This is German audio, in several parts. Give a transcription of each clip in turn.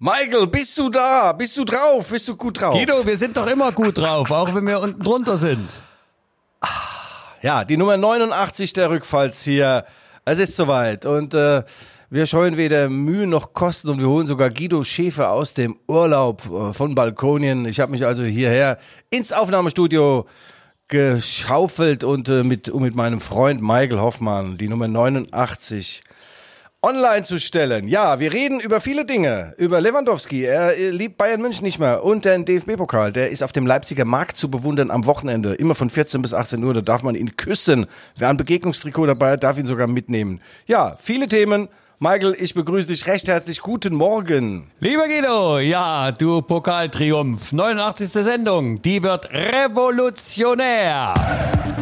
Michael, bist du da? Bist du drauf? Bist du gut drauf? Guido, wir sind doch immer gut drauf, auch wenn wir unten drunter sind. Ja, die Nummer 89 der Rückfallzieher. Es ist soweit und äh, wir scheuen weder Mühe noch Kosten und wir holen sogar Guido Schäfer aus dem Urlaub äh, von Balkonien. Ich habe mich also hierher ins Aufnahmestudio geschaufelt und äh, mit, mit meinem Freund Michael Hoffmann die Nummer 89 online zu stellen. Ja, wir reden über viele Dinge. Über Lewandowski, er äh, liebt Bayern München nicht mehr und den DFB-Pokal, der ist auf dem Leipziger Markt zu bewundern am Wochenende. Immer von 14 bis 18 Uhr, da darf man ihn küssen. Wer ein Begegnungstrikot dabei hat, darf ihn sogar mitnehmen. Ja, viele Themen. Michael, ich begrüße dich recht herzlich. Guten Morgen. Lieber Guido, ja, du Pokaltriumph, 89. Sendung, die wird revolutionär.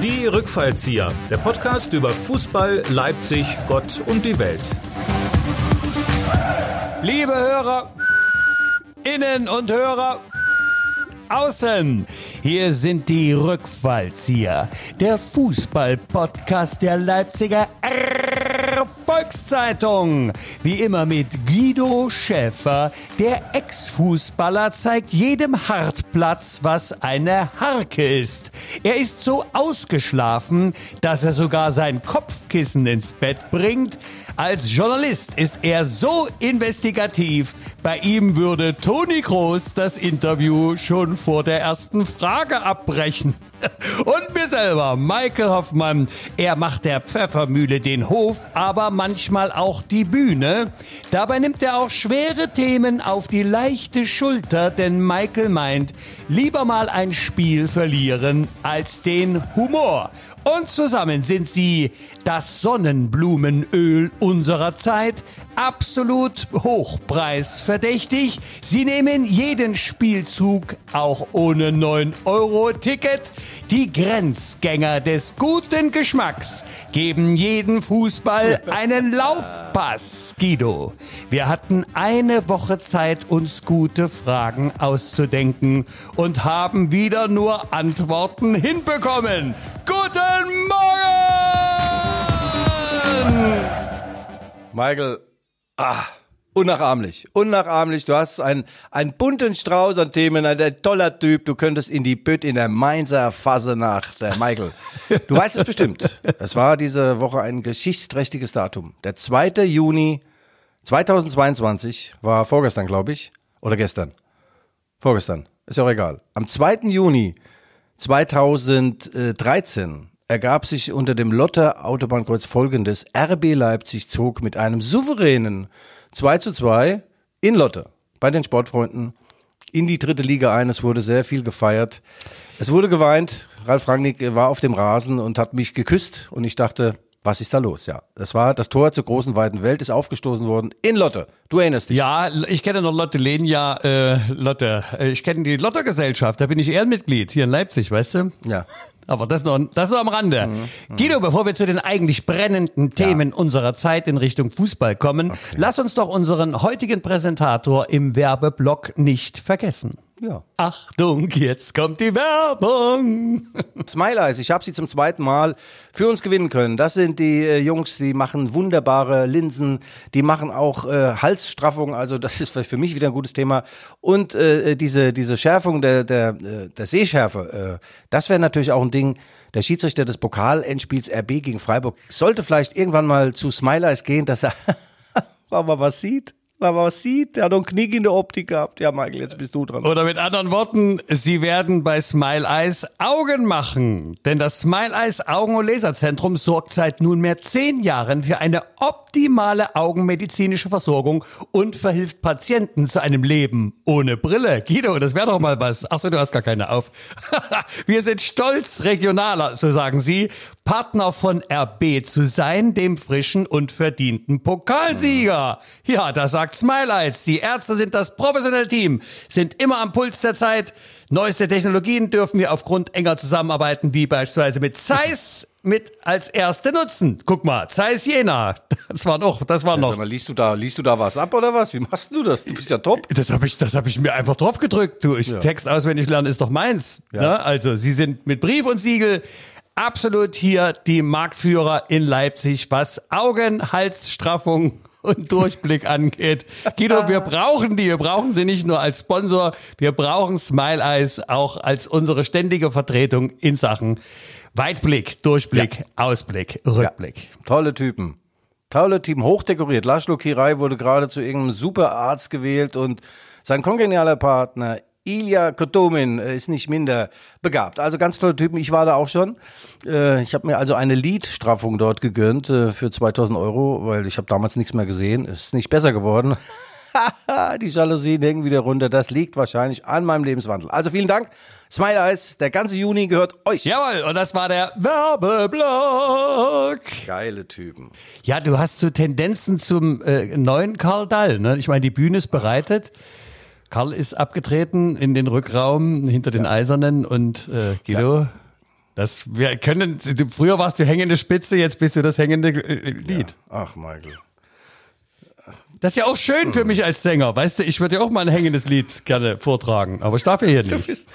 Die Rückfallzieher, der Podcast über Fußball, Leipzig, Gott und die Welt. Liebe Hörer, Innen und Hörer, Außen. Hier sind die Rückfallzieher, der Fußball-Podcast der Leipziger Volkszeitung. Wie immer mit Guido Schäfer. Der Ex-Fußballer zeigt jedem Hartplatz, was eine Harke ist. Er ist so ausgeschlafen, dass er sogar sein Kopfkissen ins Bett bringt. Als Journalist ist er so investigativ. Bei ihm würde Toni Kroos das Interview schon vor der ersten Frage abbrechen. Und mir selber, Michael Hoffmann, er macht der Pfeffermühle den Hof, aber manchmal auch die Bühne. Dabei nimmt er auch schwere Themen auf die leichte Schulter, denn Michael meint, lieber mal ein Spiel verlieren als den Humor. Und zusammen sind sie das Sonnenblumenöl unserer Zeit, absolut hochpreisverdächtig. Sie nehmen jeden Spielzug auch ohne 9-Euro-Ticket. Die Grenzgänger des guten Geschmacks geben jeden Fußball einen Laufpass, Guido. Wir hatten eine Woche Zeit, uns gute Fragen auszudenken und haben wieder nur Antworten hinbekommen. Guten Morgen! Michael, ah, unnachahmlich, unnachahmlich. Du hast einen, einen bunten Strauß an Themen, ein toller Typ. Du könntest in die Bütt in der Mainzer Fasenacht, der Michael. Du weißt es bestimmt. Es war diese Woche ein geschichtsträchtiges Datum. Der 2. Juni 2022 war vorgestern, glaube ich, oder gestern. Vorgestern, ist ja auch egal. Am 2. Juni 2013 ergab sich unter dem Lotter Autobahnkreuz folgendes. RB Leipzig zog mit einem souveränen 2 zu 2 in Lotte bei den Sportfreunden in die dritte Liga ein. Es wurde sehr viel gefeiert. Es wurde geweint. Ralf Rangnick war auf dem Rasen und hat mich geküsst und ich dachte, was ist da los? Ja, das war das Tor zur großen weiten Welt, ist aufgestoßen worden in Lotte. Du erinnerst dich? Ja, ich kenne noch Lotte Lenia, äh, Lotte. Äh, Ich kenne die Lottergesellschaft, da bin ich Ehrenmitglied hier in Leipzig, weißt du? Ja. Aber das noch, das noch am Rande. Guido, bevor wir zu den eigentlich brennenden Themen unserer Zeit in Richtung Fußball kommen, lass uns doch unseren heutigen Präsentator im Werbeblock nicht vergessen. Ja. Achtung, jetzt kommt die Werbung. Smile Eyes, ich habe sie zum zweiten Mal für uns gewinnen können. Das sind die äh, Jungs, die machen wunderbare Linsen, die machen auch äh, Halsstraffung, also das ist für mich wieder ein gutes Thema. Und äh, diese, diese Schärfung der, der, äh, der Sehschärfe, äh, das wäre natürlich auch ein Ding. Der Schiedsrichter des Pokalendspiels RB gegen Freiburg sollte vielleicht irgendwann mal zu Smile Eyes gehen, dass er mal was sieht. Mal was sieht, der hat doch ein Knick in der Optik gehabt. Ja, Michael, jetzt bist du dran. Oder mit anderen Worten, Sie werden bei Smile Eyes Augen machen. Denn das Smile Eyes Augen- und Laserzentrum sorgt seit nunmehr zehn Jahren für eine optimale augenmedizinische Versorgung und verhilft Patienten zu einem Leben ohne Brille. Guido, das wäre doch mal was. Achso, du hast gar keine auf. Wir sind stolz, regionaler, so sagen Sie, Partner von RB zu sein, dem frischen und verdienten Pokalsieger. Ja, das sagt Smile Eyes. Die Ärzte sind das professionelle Team, sind immer am Puls der Zeit. Neueste Technologien dürfen wir aufgrund enger Zusammenarbeiten, wie beispielsweise mit Zeiss, mit als erste nutzen. Guck mal, Zeiss Jena. Das war noch, das war noch. Sag mal, liest du da, liest du da was ab oder was? Wie machst du das? Du bist ja top. Das habe ich, das habe ich mir einfach drauf gedrückt. Du, ich Text auswendig lernen ist doch meins. Ne? Also Sie sind mit Brief und Siegel absolut hier die Marktführer in Leipzig, was Augen, Halsstraffung und Durchblick angeht. Guido, wir brauchen die. Wir brauchen sie nicht nur als Sponsor, wir brauchen Smile Eyes auch als unsere ständige Vertretung in Sachen Weitblick, Durchblick, Ausblick, Rückblick. Ja. Tolle Typen. Tolle Typen, hochdekoriert. Laszlo Kirai wurde gerade zu irgendeinem Superarzt gewählt und sein kongenialer Partner Ilya Kotomin äh, ist nicht minder begabt. Also ganz tolle Typen. Ich war da auch schon. Äh, ich habe mir also eine Liedstraffung dort gegönnt äh, für 2000 Euro, weil ich habe damals nichts mehr gesehen. Ist nicht besser geworden. Die Jalousien hängen wieder runter. Das liegt wahrscheinlich an meinem Lebenswandel. Also vielen Dank. Smile Eyes, der ganze Juni gehört euch. Jawohl, und das war der Werbeblock. Geile Typen. Ja, du hast so Tendenzen zum äh, neuen Karl Dall. Ne? Ich meine, die Bühne ist bereitet. Karl ist abgetreten in den Rückraum hinter den Eisernen und äh, Guido. Ja. Das, wir können, früher warst du hängende Spitze, jetzt bist du das hängende äh, Lied. Ja. Ach, Michael. Das ist ja auch schön für mich als Sänger. Weißt du, ich würde ja auch mal ein hängendes Lied gerne vortragen, aber ich darf ja hier nicht. Du bist,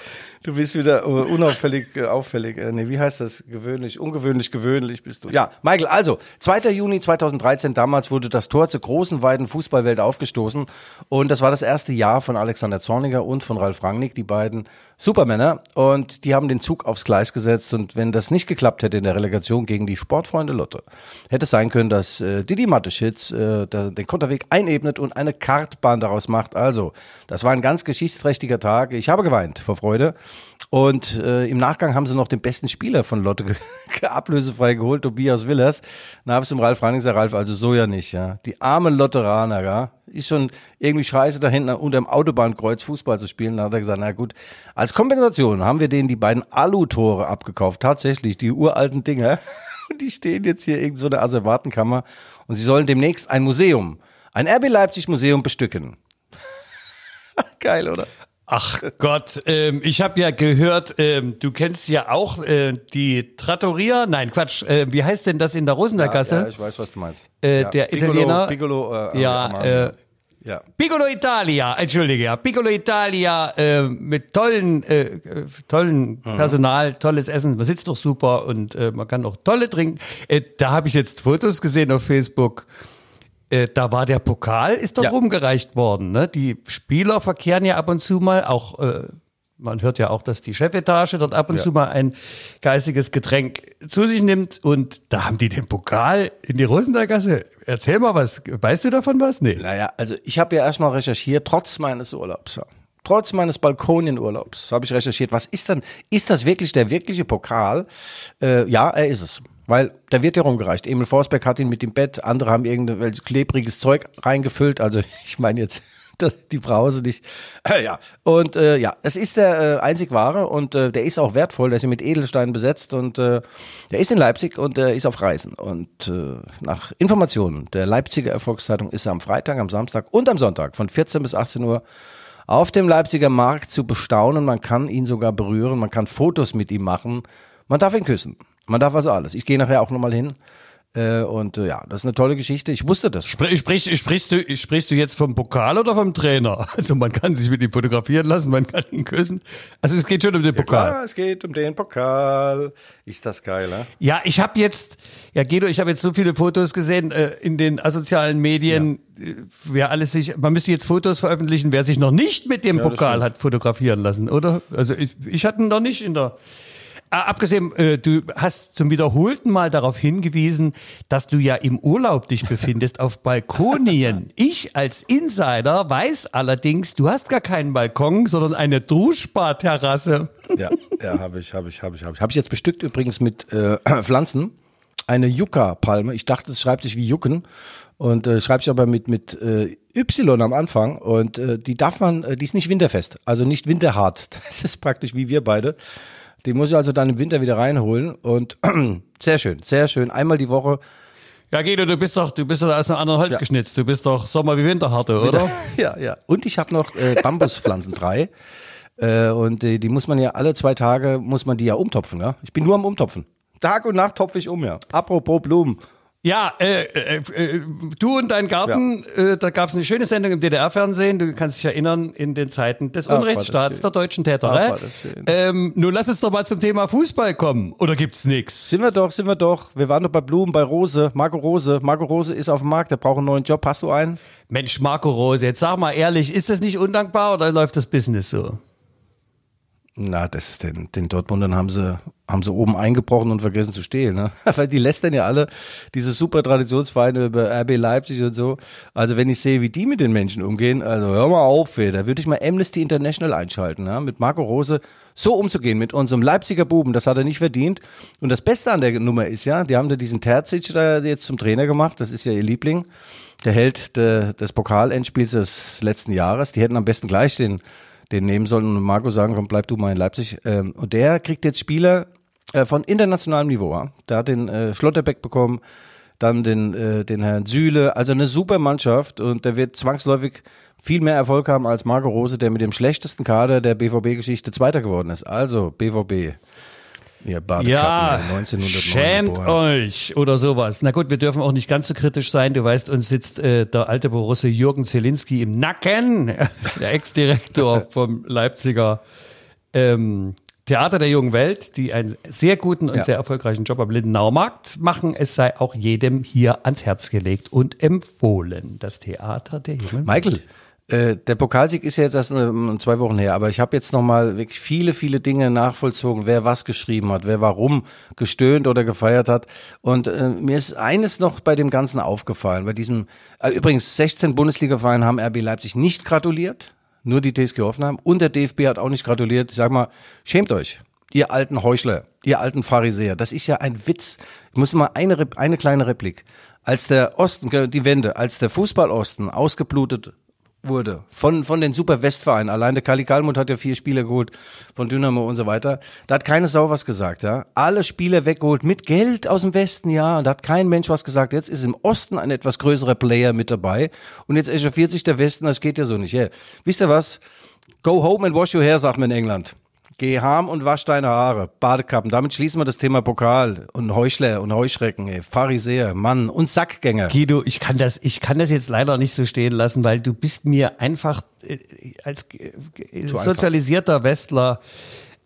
Du bist wieder unauffällig, äh, auffällig. Äh, nee, wie heißt das? Gewöhnlich, ungewöhnlich, gewöhnlich bist du. Ja, Michael, also, 2. Juni 2013, damals wurde das Tor zur großen, weiten Fußballwelt aufgestoßen. Und das war das erste Jahr von Alexander Zorniger und von Ralf Rangnick, die beiden Supermänner. Und die haben den Zug aufs Gleis gesetzt. Und wenn das nicht geklappt hätte in der Relegation gegen die Sportfreunde Lotte, hätte es sein können, dass äh, Didi Mateschitz äh, den Konterweg einebnet und eine Kartbahn daraus macht. Also, das war ein ganz geschichtsträchtiger Tag. Ich habe geweint vor Freude. Und äh, im Nachgang haben sie noch den besten Spieler von Lotte ablösefrei geholt, Tobias Willers. Dann habe ich zum Ralf Rangnick gesagt, Ralf, also so ja nicht, ja. Die armen Lotteraner, ja. Ist schon irgendwie scheiße, da hinten unter dem Autobahnkreuz Fußball zu spielen. Dann hat er gesagt, na gut, als Kompensation haben wir denen die beiden Alu-Tore abgekauft. Tatsächlich, die uralten Dinger. Und die stehen jetzt hier irgend so eine Asservatenkammer. Und sie sollen demnächst ein Museum, ein RB Leipzig Museum bestücken. Geil, oder? Ach Gott, ähm, ich habe ja gehört, ähm, du kennst ja auch äh, die Trattoria. Nein, Quatsch. Äh, wie heißt denn das in der Rosenberggasse? Ja, ja, ich weiß, was du meinst. Äh, ja. Der Piccolo, Italiener. Piccolo, äh, ja, äh, ja. Piccolo Italia, entschuldige, ja. Piccolo Italia äh, mit tollen, äh, tollen mhm. Personal, tolles Essen. Man sitzt doch super und äh, man kann auch tolle trinken. Äh, da habe ich jetzt Fotos gesehen auf Facebook. Äh, da war der Pokal, ist dort ja. rumgereicht worden. Ne? Die Spieler verkehren ja ab und zu mal, auch äh, man hört ja auch, dass die Chefetage dort ab und ja. zu mal ein geistiges Getränk zu sich nimmt und da haben die den Pokal in die Rosenberggasse. Erzähl mal was, weißt du davon was? Nee. Naja, also ich habe ja erstmal recherchiert, trotz meines Urlaubs. Trotz meines Balkonienurlaubs habe ich recherchiert, was ist denn, ist das wirklich der wirkliche Pokal? Äh, ja, er ist es. Weil da wird ja rumgereicht. Emil Forsberg hat ihn mit dem Bett, andere haben irgendwelches klebriges Zeug reingefüllt. Also ich meine jetzt die Brause nicht. Äh, ja. Und äh, ja, es ist der äh, einzig wahre und äh, der ist auch wertvoll. Der ist mit Edelsteinen besetzt und äh, der ist in Leipzig und der ist auf Reisen. Und äh, nach Informationen der Leipziger Erfolgszeitung ist er am Freitag, am Samstag und am Sonntag von 14 bis 18 Uhr auf dem Leipziger Markt zu bestaunen. Man kann ihn sogar berühren, man kann Fotos mit ihm machen, man darf ihn küssen. Man darf also alles. Ich gehe nachher auch nochmal hin. Äh, und äh, ja, das ist eine tolle Geschichte. Ich wusste das. Sprich, sprich, sprichst, du, sprichst du jetzt vom Pokal oder vom Trainer? Also man kann sich mit ihm fotografieren lassen, man kann ihn küssen. Also es geht schon um den Pokal. Ja, es geht um den Pokal. Ist das geil, ne? Ja, ich habe jetzt, ja Guido, ich habe jetzt so viele Fotos gesehen äh, in den asozialen Medien. Ja. Äh, wer alles sich, man müsste jetzt Fotos veröffentlichen, wer sich noch nicht mit dem ja, Pokal hat fotografieren lassen, oder? Also ich, ich hatte ihn noch nicht in der abgesehen, äh, du hast zum wiederholten Mal darauf hingewiesen, dass du ja im Urlaub dich befindest auf Balkonien. Ich als Insider weiß allerdings, du hast gar keinen Balkon, sondern eine Duschbarterrasse. Ja, ja, habe ich, habe ich, habe ich, habe ich. Habe ich jetzt bestückt übrigens mit äh, Pflanzen. Eine Yucca-Palme. Ich dachte, es schreibt sich wie Jucken und äh, schreibt sich aber mit mit äh, Y am Anfang und äh, die darf man, äh, die ist nicht winterfest, also nicht winterhart. Das ist praktisch wie wir beide. Die muss ich also dann im Winter wieder reinholen und sehr schön, sehr schön. Einmal die Woche. Ja, Guido, du bist doch, du bist doch aus einem anderen Holz ja. geschnitzt. Du bist doch Sommer wie Winterharte, oder? Ja, ja. Und ich habe noch äh, Bambuspflanzen drei. Äh, und äh, die muss man ja alle zwei Tage, muss man die ja umtopfen, ja. Ich bin nur am Umtopfen. Tag und Nacht topfe ich um, ja. Apropos Blumen. Ja, äh, äh, äh, du und dein Garten, äh, da gab es eine schöne Sendung im DDR-Fernsehen. Du kannst dich erinnern, in den Zeiten des Ach, Unrechtsstaats der deutschen Täter. Ach, ne? war das schön. ähm, nun lass uns doch mal zum Thema Fußball kommen. Oder gibt's nix? Sind wir doch, sind wir doch. Wir waren doch bei Blumen, bei Rose. Marco Rose. Marco Rose ist auf dem Markt, der braucht einen neuen Job. Hast du einen? Mensch, Marco Rose, jetzt sag mal ehrlich, ist das nicht undankbar oder läuft das Business so? Na, das den, den Dortmundern haben sie, haben sie oben eingebrochen und vergessen zu stehlen, ne? Weil die lästern ja alle diese super Traditionsvereine über RB Leipzig und so. Also wenn ich sehe, wie die mit den Menschen umgehen, also hör mal auf, ey, da würde ich mal Amnesty International einschalten, ne? Mit Marco Rose so umzugehen, mit unserem Leipziger Buben, das hat er nicht verdient. Und das Beste an der Nummer ist ja, die haben da diesen Terzic da jetzt zum Trainer gemacht, das ist ja ihr Liebling, der Held de, des Pokalendspiels des letzten Jahres. Die hätten am besten gleich den den nehmen sollen und Marco sagen, komm, bleib du mal in Leipzig. Ähm, und der kriegt jetzt Spieler äh, von internationalem Niveau. Ja? Der hat den äh, Schlotterbeck bekommen, dann den, äh, den Herrn Süle, also eine super Mannschaft und der wird zwangsläufig viel mehr Erfolg haben als Marco Rose, der mit dem schlechtesten Kader der BVB-Geschichte Zweiter geworden ist. Also BVB. Ihr Badekappen, Ja, 1909 schämt geboren. euch oder sowas. Na gut, wir dürfen auch nicht ganz so kritisch sein. Du weißt, uns sitzt äh, der alte Borusse Jürgen Zielinski im Nacken, der Ex-Direktor vom Leipziger ähm, Theater der jungen Welt, die einen sehr guten und Ja. sehr erfolgreichen Job am Lindenauer Markt machen. Es sei auch jedem hier ans Herz gelegt und empfohlen. Das Theater der jungen Michael, äh, der Pokalsieg ist ja jetzt erst zwei Wochen her, aber ich habe jetzt nochmal wirklich viele, viele Dinge nachvollzogen, wer was geschrieben hat, wer warum gestöhnt oder gefeiert hat. Und äh, mir ist eines noch bei dem Ganzen aufgefallen, bei diesem, äh, übrigens 16 Bundesliga-Vereine haben RB Leipzig nicht gratuliert, nur die TSG Hoffenheim und der DFB hat auch nicht gratuliert. Ich sag mal, schämt euch. Ihr alten Heuchler, ihr alten Pharisäer, das ist ja ein Witz. Ich muss mal eine, eine kleine Replik. Als der Osten, die Wende, als der Fußballosten ausgeblutet wurde von, von den Super Westvereinen. Allein der Kali Kalmund hat ja vier Spieler geholt von Dynamo und so weiter. Da hat keine Sau was gesagt, ja. Alle Spieler weggeholt mit Geld aus dem Westen, ja. Und da hat kein Mensch was gesagt. Jetzt ist im Osten ein etwas größerer Player mit dabei. Und jetzt echauffiert sich der Westen, das geht ja so nicht. Ja. Wisst ihr was? Go home and wash your hair, sagt man in England. Geh harm und wasch deine Haare. Badekappen. Damit schließen wir das Thema Pokal und Heuchler und Heuschrecken, ey. Pharisäer, Mann und Sackgänger. Guido, ich kann das, ich kann das jetzt leider nicht so stehen lassen, weil du bist mir einfach äh, als äh, sozialisierter Westler.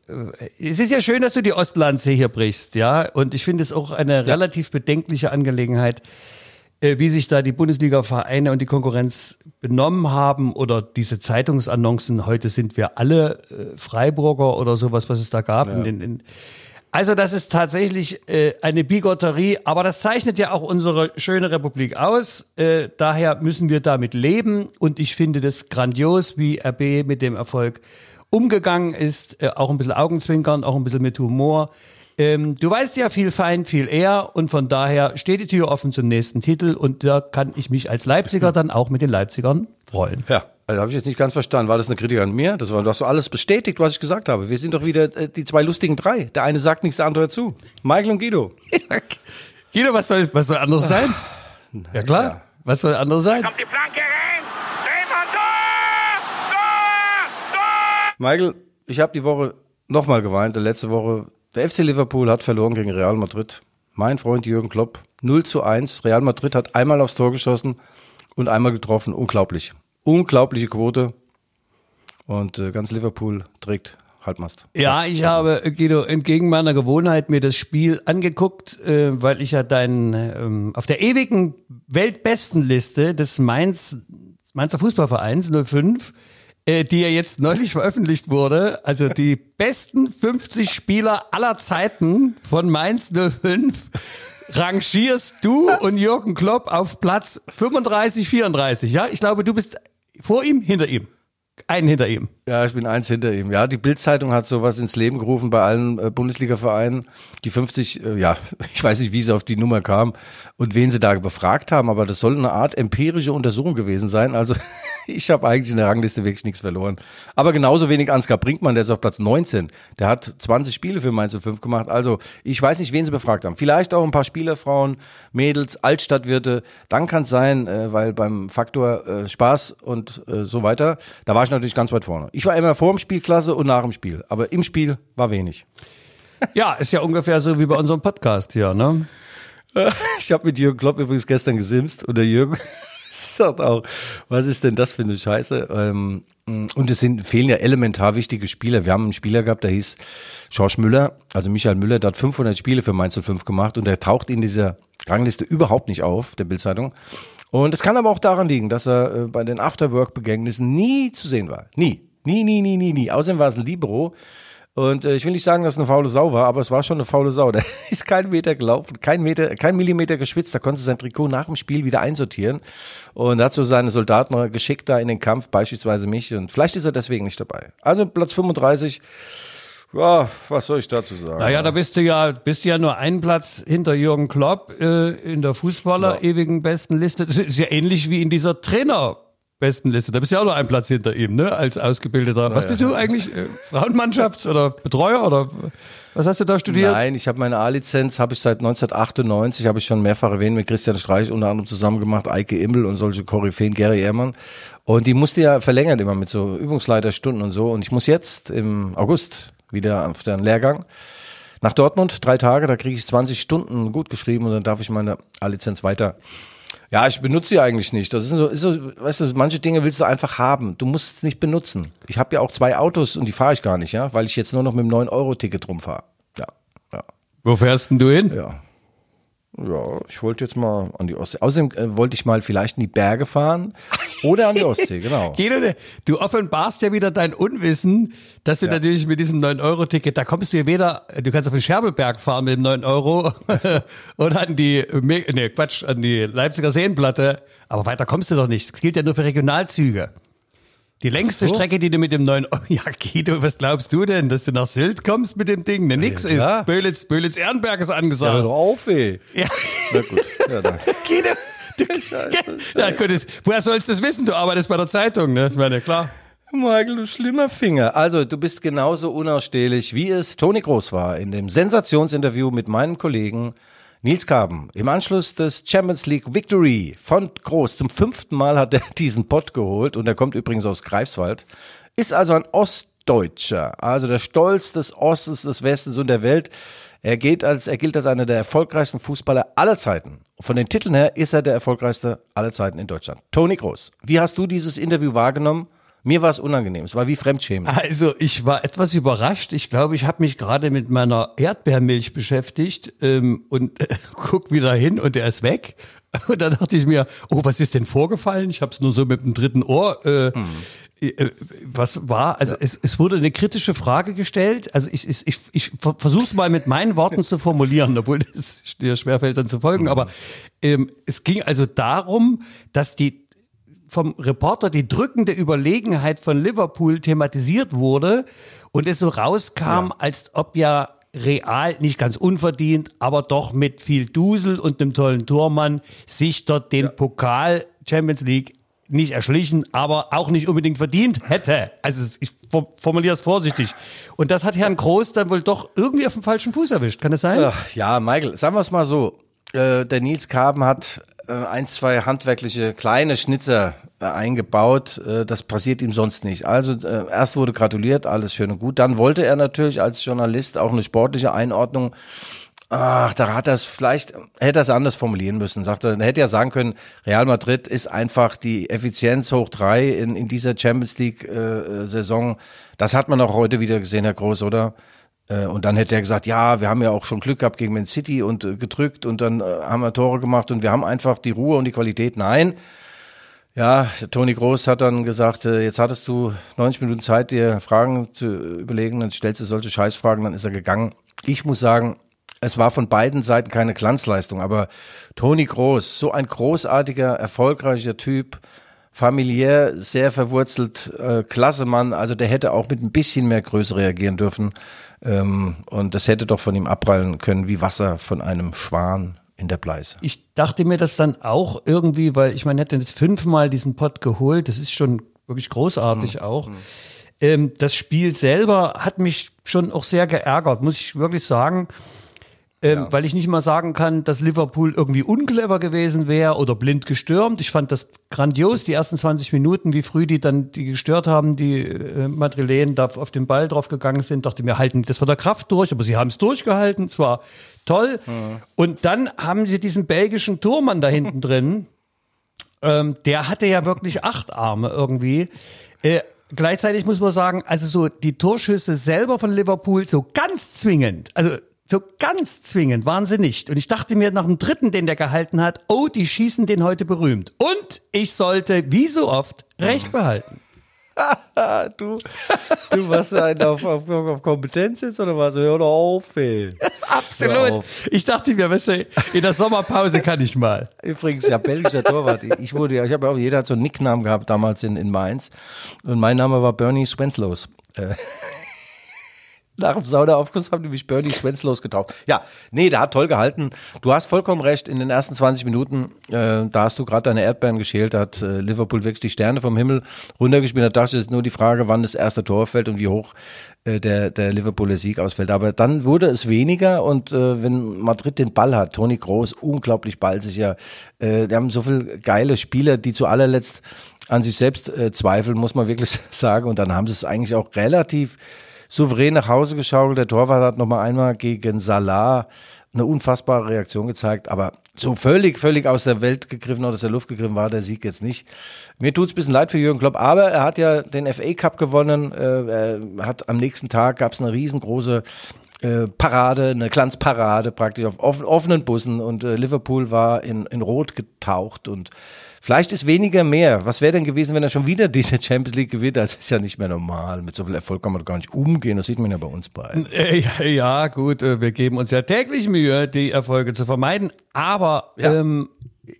äh, Es ist ja schön, dass du die Ostlanze hier brichst, ja. Und ich finde es auch eine relativ bedenkliche Angelegenheit, wie sich da die Bundesliga-Vereine und die Konkurrenz benommen haben oder diese Zeitungsannoncen. Heute sind wir alle äh, Freiburger oder sowas, was es da gab. In, den- in, also das ist tatsächlich äh, eine Bigotterie, aber das zeichnet ja auch unsere schöne Republik aus. Äh, daher müssen wir damit leben und ich finde das grandios, wie RB mit dem Erfolg umgegangen ist. Äh, auch ein bisschen Augenzwinkern, auch ein bisschen mit Humor. Ähm, du weißt ja viel fein, viel eher und von daher steht die Tür offen zum nächsten Titel und da kann ich mich als Leipziger dann auch mit den Leipzigern freuen. Ja, also habe ich jetzt nicht ganz verstanden. War das eine Kritik an mir? Das war, du hast doch alles bestätigt, was ich gesagt habe. Wir sind doch wieder äh, die zwei lustigen drei. Der eine sagt nichts, der andere zu. Michael und Guido. Guido, was soll, was soll anderes sein? Ja klar, ja. was soll anderes sein? Kommt die Flanke rein. Drehmann, Tor! Tor! Tor! Michael, ich habe die Woche nochmal geweint, letzte Woche. Der FC Liverpool hat verloren gegen Real Madrid. Mein Freund Jürgen Klopp, 0 zu 1. Real Madrid hat einmal aufs Tor geschossen und einmal getroffen. Unglaublich. Unglaubliche Quote. Und äh, ganz Liverpool trägt Halbmast. Ja, ich habe, äh, Guido, entgegen meiner Gewohnheit mir das Spiel angeguckt, äh, weil ich ja dein, ähm, auf der ewigen Weltbestenliste des Mainz, Mainzer Fußballvereins 05, äh, die ja jetzt neulich veröffentlicht wurde, also die besten 50 Spieler aller Zeiten von Mainz 05, rangierst du und Jürgen Klopp auf Platz 35, 34. Ja, ich glaube, du bist vor ihm, hinter ihm. Einen hinter ihm. Ja, ich bin eins hinter ihm. Ja, die Bild-Zeitung hat sowas ins Leben gerufen bei allen äh, Bundesliga-Vereinen. Die 50, äh, ja, ich weiß nicht, wie sie auf die Nummer kam und wen sie da befragt haben, aber das soll eine Art empirische Untersuchung gewesen sein. Also ich habe eigentlich in der Rangliste wirklich nichts verloren. Aber genauso wenig Ansgar Brinkmann, der ist auf Platz 19. Der hat 20 Spiele für Mainz 05 gemacht. Also ich weiß nicht, wen sie befragt haben. Vielleicht auch ein paar Spielerfrauen, Mädels, Altstadtwirte. Dann kann es sein, äh, weil beim Faktor äh, Spaß und äh, so weiter, da war ich natürlich ganz weit vorne. Ich war immer vor dem Spiel klasse und nach dem Spiel. Aber im Spiel war wenig. Ja, ist ja ungefähr so wie bei unserem Podcast hier, ne? Ich habe mit Jürgen Klopp übrigens gestern gesimst und der Jürgen sagt auch, was ist denn das für eine Scheiße? Ähm, und es sind, fehlen ja elementar wichtige Spieler. Wir haben einen Spieler gehabt, der hieß George Müller, also Michael Müller, der hat 500 Spiele für Mainz 05 gemacht und der taucht in dieser Rangliste überhaupt nicht auf, der Bildzeitung. Und es kann aber auch daran liegen, dass er äh, bei den Afterwork-Begängnissen nie zu sehen war. Nie. Nie, nie, nie, nie, nie. Außerdem war es ein Libero. Und äh, ich will nicht sagen, dass es eine faule Sau war, aber es war schon eine faule Sau. Der ist kein Meter gelaufen, kein Meter, kein Millimeter geschwitzt. Da konnte sein Trikot nach dem Spiel wieder einsortieren und hat so seine Soldaten geschickt da in den Kampf, beispielsweise mich. Und vielleicht ist er deswegen nicht dabei. Also Platz 35. Ja, was soll ich dazu sagen? Naja, da bist du ja, bist du ja nur einen Platz hinter Jürgen Klopp äh, in der Fußballer ewigen Bestenliste. Das ist ja ähnlich wie in dieser Trainer Bestenliste. Da bist du ja auch nur einen Platz hinter ihm, ne? Als ausgebildeter. Was bist du eigentlich? Äh, Frauenmannschafts- oder Betreuer oder was hast du da studiert? Nein, ich habe meine A-Lizenz, habe ich seit 1998, habe ich schon mehrfach erwähnt, mit Christian Streich unter anderem zusammen gemacht, Eike Immel und solche Koryphäen, Gary Ehrmann. Und die musste ja verlängert immer mit so Übungsleiterstunden und so. Und ich muss jetzt im August wieder auf den Lehrgang nach Dortmund, drei Tage, da kriege ich 20 Stunden gut geschrieben und dann darf ich meine A-Lizenz weiter ja, ich benutze sie eigentlich nicht. Das ist so, ist so, weißt du, manche Dinge willst du einfach haben. Du musst es nicht benutzen. Ich habe ja auch zwei Autos und die fahre ich gar nicht, ja, weil ich jetzt nur noch mit dem 9-Euro-Ticket rumfahre. Ja, ja. Wo fährst denn du hin? Ja. Ja, ich wollte jetzt mal an die Ostsee. Außerdem äh, wollte ich mal vielleicht in die Berge fahren oder an die Ostsee, genau. Guido, du offenbarst ja wieder dein Unwissen, dass du Ja. natürlich mit diesem 9-Euro-Ticket, da kommst du ja weder, du kannst auf den Scherbelberg fahren mit dem 9 Euro und an die, nee, Quatsch, an die Leipziger Seenplatte, aber weiter kommst du doch nicht. Das gilt ja nur für Regionalzüge. Die längste so. Strecke, die du mit dem 9 Euro, ja Guido, was glaubst du denn, dass du nach Sylt kommst mit dem Ding? Ne, nix Ja, ist. Böhlitz, Böhlitz-Ehrenberg ist Ja, angesagt. hör doch auf, ey. Ja. Na gut. Ja, dann. Guido, du, ja, gut, das- woher sollst du das wissen? Du arbeitest bei der Zeitung, ne? Ich meine, klar. Michael, du schlimmer Finger. Also, du bist genauso unausstehlich, wie es Toni Groß war in dem Sensationsinterview mit meinem Kollegen Nils Kaben. Im Anschluss des Champions League Victory von Groß. Zum fünften Mal hat er diesen Pott geholt und er kommt übrigens aus Greifswald. Ist also ein Ostdeutscher, also der Stolz des Ostens, des Westens und der Welt. Er gilt als, er gilt als einer der erfolgreichsten Fußballer aller Zeiten. Von den Titeln her ist er der erfolgreichste aller Zeiten in Deutschland. Toni Groß. Wie hast du dieses Interview wahrgenommen? Mir war es unangenehm. Es war wie Fremdschämen. Also ich war etwas überrascht. Ich glaube, ich habe mich gerade mit meiner Erdbeermilch beschäftigt ähm, und äh, guck wieder hin und der ist weg. Und dann dachte ich mir, oh, was ist denn vorgefallen? Ich habe es nur so mit dem dritten Ohr. Äh, äh, Was war? Also es, es wurde eine kritische Frage gestellt. Also ich, ich, ich, ich versuche es mal mit meinen Worten zu formulieren, obwohl es dir schwerfällt dann zu folgen. Aber ähm, es ging also darum, dass die vom Reporter die drückende Überlegenheit von Liverpool thematisiert wurde und es so rauskam, als ob ja Real nicht ganz unverdient, aber doch mit viel Dusel und einem tollen Tormann sich dort den Pokal Champions League nicht erschlichen, aber auch nicht unbedingt verdient hätte. Also ich for- formuliere es vorsichtig. Und das hat Herrn Groß dann wohl doch irgendwie auf dem falschen Fuß erwischt. Kann das sein? Ach, ja, Michael, sagen wir es mal so. Äh, der Nils Kaben hat äh, ein, zwei handwerkliche kleine Schnitzer äh, eingebaut. Äh, das passiert ihm sonst nicht. Also äh, erst wurde gratuliert, alles schön und gut. Dann wollte er natürlich als Journalist auch eine sportliche Einordnung. Ach, da hat er es vielleicht, hätte er es anders formulieren müssen. Sagt er, er hätte ja sagen können, Real Madrid ist einfach die Effizienz hoch drei in, in dieser Champions League äh, Saison. Das hat man auch heute wieder gesehen, Herr Groß, oder? Äh, Und dann hätte er gesagt, ja, wir haben ja auch schon Glück gehabt gegen Man City und äh, gedrückt und dann äh, haben wir Tore gemacht und wir haben einfach die Ruhe und die Qualität. Nein. Ja, Toni Groß hat dann gesagt, jetzt hattest du 90 Minuten Zeit, dir Fragen zu überlegen, dann stellst du solche Scheißfragen, dann ist er gegangen. Ich muss sagen, es war von beiden Seiten keine Glanzleistung, aber Toni Groß, so ein großartiger, erfolgreicher Typ, familiär sehr verwurzelt, äh, klasse Mann, also der hätte auch mit ein bisschen mehr Größe reagieren dürfen ähm, und das hätte doch von ihm abprallen können wie Wasser von einem Schwan in der Bleiße. ich dachte mir das dann auch irgendwie, weil ich meine, hätte jetzt fünfmal diesen Pott geholt, das ist schon wirklich großartig auch. Ähm, das Spiel selber hat mich schon auch sehr geärgert, muss ich wirklich sagen. Ähm, Ja. weil ich nicht mal sagen kann, dass Liverpool irgendwie unclever gewesen wäre oder blind gestürmt. Ich fand das grandios, die ersten 20 Minuten, wie früh die dann die gestört haben, die äh, Madrilen da auf den Ball drauf gegangen sind. Dachte mir, halten das vor der Kraft durch, aber sie haben es durchgehalten. Es war toll. Und dann haben sie diesen belgischen Tormann da hinten drin. Ähm, der hatte ja wirklich acht Arme irgendwie. Äh, gleichzeitig muss man sagen, also so die Torschüsse selber von Liverpool so ganz zwingend, also so ganz zwingend waren sie nicht. Und ich dachte mir nach dem dritten, den der gehalten hat, oh, die schießen den heute berühmt. Und ich sollte, wie so oft, recht behalten. Du, du warst ein auf, auf, auf Kompetenz jetzt oder was? Hör doch auf, ey. Absolut. auf. Ich dachte mir, weißt du, in der Sommerpause kann ich mal. Übrigens, ja, belgischer Torwart. Ich wurde ja, ich habe ja auch, jeder hat so einen Nicknamen gehabt damals in, in Mainz. Und mein Name war Bernie Swenslows. Nach dem Saunaaufguss haben die mich Bernie Swenslows getauft. Ja, nee, der hat toll gehalten. Du hast vollkommen recht. In den ersten 20 Minuten, äh, da hast du gerade deine Erdbeeren geschält, da hat äh, Liverpool wirklich die Sterne vom Himmel runtergespielt. Da dachte ich, ist nur die Frage, wann das erste Tor fällt und wie hoch äh, der, der Liverpooler Sieg ausfällt. Aber dann wurde es weniger und äh, wenn Madrid den Ball hat, Toni Groß, unglaublich ballsicher. Äh, die haben so viele geile Spieler, die zu allerletzt an sich selbst äh, zweifeln, muss man wirklich sagen. Und dann haben sie es eigentlich auch relativ souverän nach Hause geschaukelt. Der Torwart hat nochmal einmal gegen Salah eine unfassbare Reaktion gezeigt, aber so völlig, völlig aus der Welt gegriffen oder aus der Luft gegriffen war der Sieg jetzt nicht. Mir tut's ein bisschen leid für Jürgen Klopp, aber er hat ja den FA Cup gewonnen, äh, er hat am nächsten Tag gab's eine riesengroße äh, Parade, eine Glanzparade praktisch auf offen, offenen Bussen und äh, Liverpool war in, in Rot getaucht und Vielleicht ist weniger mehr. Was wäre denn gewesen, wenn er schon wieder diese Champions League gewinnt? Das ist ja nicht mehr normal. Mit so viel Erfolg kann man doch gar nicht umgehen. Das sieht man ja bei uns beiden. Äh, ja, ja, gut, äh, wir geben uns ja täglich Mühe, die Erfolge zu vermeiden. Aber Ja. ähm,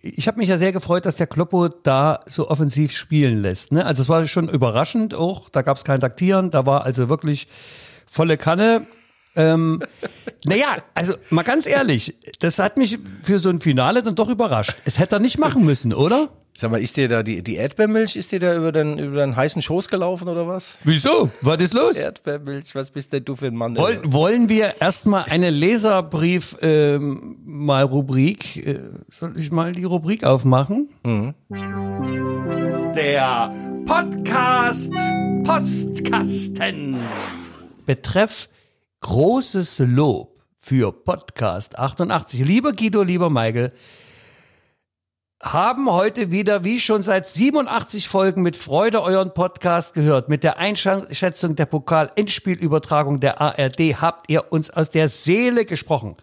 ich habe mich ja sehr gefreut, dass der Kloppo da so offensiv spielen lässt. Ne? Also es war schon überraschend auch. Da gab es kein Taktieren. Da war also wirklich volle Kanne. Ähm, naja, also mal ganz ehrlich, das hat mich für so ein Finale dann doch überrascht. Es hätte er nicht machen müssen, oder? Sag mal, ist dir da die, die Erdbeermilch, ist dir da über den, über den heißen Schoß gelaufen oder was? Wieso? Was ist los? Erdbeermilch, was bist denn du für ein Mann? Woll, wollen wir erstmal eine Leserbrief ähm, mal Rubrik? Äh, soll ich mal die Rubrik aufmachen? Der Podcast Postkasten. Betreff großes Lob für Podcast 88. Lieber Guido, lieber Michael, haben heute wieder, wie schon seit 87 Folgen, mit Freude euren Podcast gehört. Mit der Einschätzung der Pokal-Endspielübertragung der ARD habt ihr uns aus der Seele gesprochen.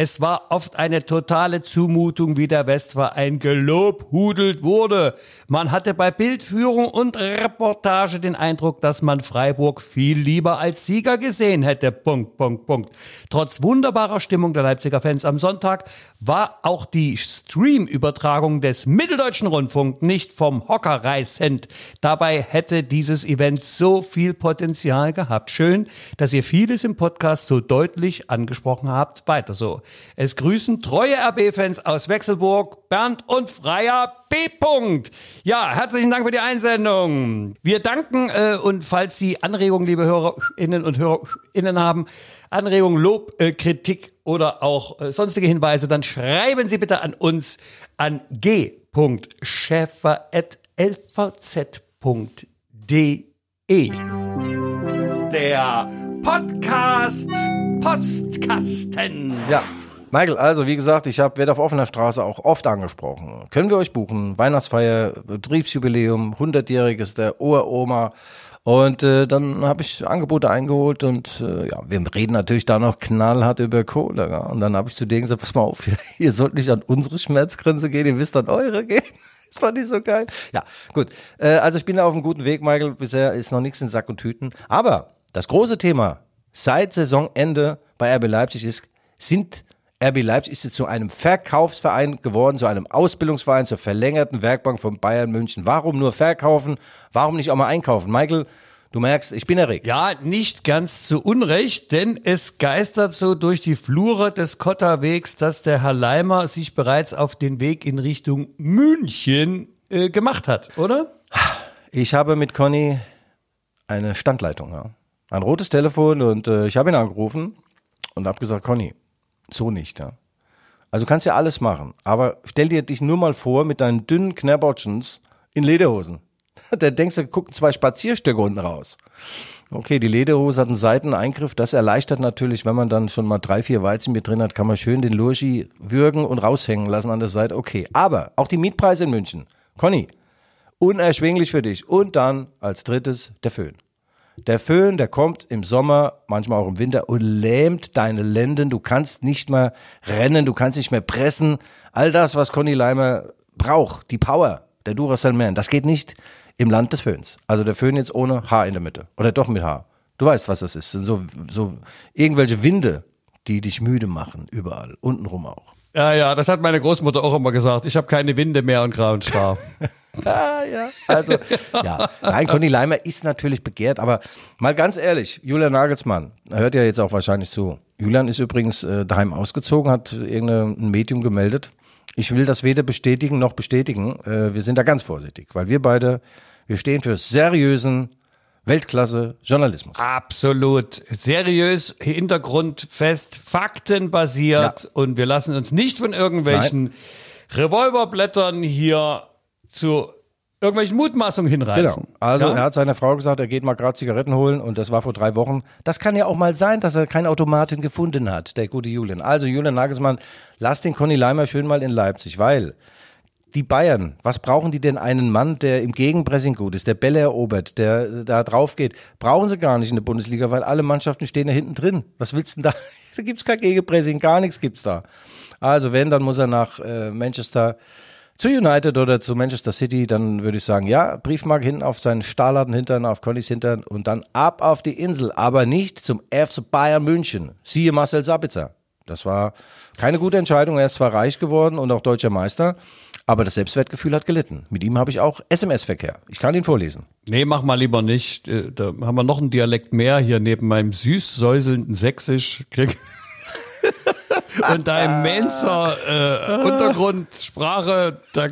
Es war oft eine totale Zumutung, wie der Westverein gelobhudelt wurde. Man hatte bei Bildführung und Reportage den Eindruck, dass man Freiburg viel lieber als Sieger gesehen hätte. Punkt, Punkt, Punkt. Trotz wunderbarer Stimmung der Leipziger Fans am Sonntag war auch die Stream-Übertragung des Mitteldeutschen Rundfunk nicht vom Hocker reißend. Dabei hätte dieses Event so viel Potenzial gehabt. Schön, dass ihr vieles im Podcast so deutlich angesprochen habt. Weiter so. Es grüßen treue RB-Fans aus Wechselburg, Bernd und Freier B. -Punkt. Ja, herzlichen Dank für die Einsendung. Wir danken äh, und falls Sie Anregungen, liebe Hörerinnen und Hörerinnen haben, Anregungen, Lob, äh, Kritik oder auch äh, sonstige Hinweise, dann schreiben Sie bitte an uns an g.schäfer.lvz.de. Der Podcast Postkasten. Ja. Michael, also wie gesagt, ich habe werde auf offener Straße auch oft angesprochen. Können wir euch buchen? Weihnachtsfeier, Betriebsjubiläum, 100-jähriges der Uroma. Und äh, dann habe ich Angebote eingeholt und äh, ja, wir reden natürlich da noch knallhart über Kohle. Ja? Und dann habe ich zu denen gesagt, pass mal auf, ihr, ihr sollt nicht an unsere Schmerzgrenze gehen, ihr müsst an eure gehen. Das fand ich so geil. Ja, gut. Äh, also ich bin da auf einem guten Weg, Michael. Bisher ist noch nichts in Sack und Tüten. Aber das große Thema seit Saisonende bei RB Leipzig ist, sind RB Leipzig ist jetzt zu einem Verkaufsverein geworden, zu einem Ausbildungsverein, zur verlängerten Werkbank von Bayern München. Warum nur verkaufen? Warum nicht auch mal einkaufen? Michael, du merkst, ich bin erregt. Ja, nicht ganz zu Unrecht, denn es geistert so durch die Flure des Kotterwegs, dass der Herr Leimer sich bereits auf den Weg in Richtung München äh, gemacht hat, oder? Ich habe mit Conny eine Standleitung, ja. Ein rotes Telefon und äh, ich habe ihn angerufen und habe gesagt, Conny, So nicht, ja. Also kannst ja alles machen, aber stell dir dich nur mal vor mit deinen dünnen Knäbotschens in Lederhosen. Da denkst du, gucken zwei Spazierstöcke unten raus. Okay, die Lederhose hat einen Seiteneingriff. Das erleichtert natürlich, wenn man dann schon mal drei, vier Weizen mit drin hat, kann man schön den Lurchi würgen und raushängen lassen an der Seite. Okay, aber auch die Mietpreise in München. Conny, unerschwinglich für dich. Und dann als drittes der Föhn. Der Föhn, der kommt im Sommer, manchmal auch im Winter und lähmt deine Lenden. Du kannst nicht mehr rennen, du kannst nicht mehr pressen. All das, was Conny Leimer braucht, die Power, der Duracell Man, das geht nicht im Land des Föhns. Also der Föhn jetzt ohne Haar in der Mitte. Oder doch mit Haar. Du weißt, was das ist. Das sind so, so irgendwelche Winde, die dich müde machen, überall. Untenrum auch. Ja, ja, das hat meine Großmutter auch immer gesagt. Ich habe keine Winde mehr und grauen Star. Ah, ja. Also, ja. Nein, Conny Leimer ist natürlich begehrt, aber mal ganz ehrlich, Julian Nagelsmann, hört ja jetzt auch wahrscheinlich zu. Julian ist übrigens äh, daheim ausgezogen, hat irgendein Medium gemeldet. Ich will das weder bestätigen noch bestätigen. Äh, wir sind da ganz vorsichtig, weil wir beide, wir stehen für seriösen Weltklasse Journalismus. Absolut. Seriös, hintergrundfest, faktenbasiert und wir lassen uns nicht von irgendwelchen Revolverblättern hier zu irgendwelchen Mutmaßungen hinreißen. Genau. Also Ja? er hat seiner Frau gesagt, er geht mal gerade Zigaretten holen und das war vor drei Wochen. Das kann ja auch mal sein, dass er keine Automatin gefunden hat, der gute Julian. Also Julian Nagelsmann, lass den Conny Leimer schön mal in Leipzig, weil die Bayern, was brauchen die denn einen Mann, der im Gegenpressing gut ist, der Bälle erobert, der da drauf geht? Brauchen sie gar nicht in der Bundesliga, weil alle Mannschaften stehen da hinten drin. Was willst du denn da? Da gibt's kein Gegenpressing, gar nichts gibt's da. Also wenn, dann muss er nach äh, Manchester zu United oder zu Manchester City, dann würde ich sagen, ja, Briefmarke hinten auf seinen Stahladen Hintern, auf Connys Hintern und dann ab auf die Insel, aber nicht zum FC Bayern München. Siehe Marcel Sabitzer. Das war keine gute Entscheidung. Er ist zwar reich geworden und auch deutscher Meister, aber das Selbstwertgefühl hat gelitten. Mit ihm habe ich auch SMS-Verkehr. Ich kann ihn vorlesen. Nee, mach mal lieber nicht. Äh, Da haben wir noch einen Dialekt mehr hier neben meinem süß säuselnden Sächsisch. Krieg Und deinem Menser äh, Untergrundsprache, da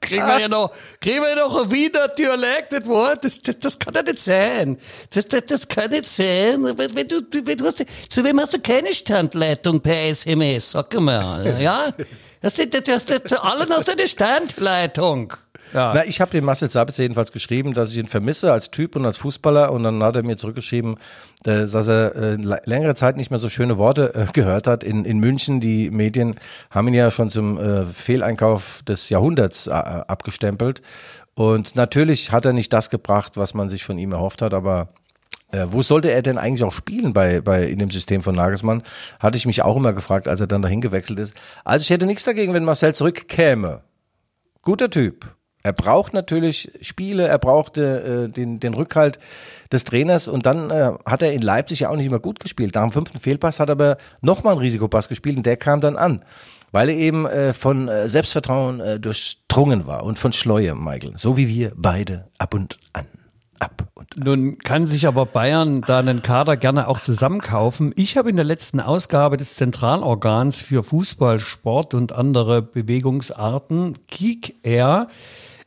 kriegen wir ja noch, kriegen wir ja noch wieder Dialekt, das Wort. Das, das, das kann doch nicht sein. Das, das, das kann nicht sein. Wenn du, wenn du hast, zu wem hast du keine Standleitung per SMS? Sag mal, ja? Das, das, das, das, zu allen hast du eine Standleitung. Ja. Na, ich habe dem Marcel Sabitzer jedenfalls geschrieben, dass ich ihn vermisse als Typ und als Fußballer und dann hat er mir zurückgeschrieben, äh, dass er äh, längere Zeit nicht mehr so schöne Worte äh, gehört hat. In, in München, die Medien haben ihn ja schon zum Fehleinkauf des Jahrhunderts abgestempelt und natürlich hat er nicht das gebracht, was man sich von ihm erhofft hat, aber äh, wo sollte er denn eigentlich auch spielen bei, bei in dem System von Nagelsmann? Hatte ich mich auch immer gefragt, als er dann dahin gewechselt ist. Also ich hätte nichts dagegen, wenn Marcel zurückkäme. Guter Typ. Er braucht natürlich Spiele, er brauchte äh, den, den Rückhalt des Trainers und dann äh, hat er in Leipzig ja auch nicht immer gut gespielt. Nach dem fünften Fehlpass hat er aber nochmal einen Risikopass gespielt und der kam dann an, weil er eben äh, von äh, Selbstvertrauen äh, durchdrungen war und von Schleue, Michael. So wie wir beide ab und an. Ab und an. Nun kann sich aber Bayern da einen Kader gerne auch zusammenkaufen. Ich habe in der letzten Ausgabe des Zentralorgans für Fußball, Sport und andere Bewegungsarten, Kick Air,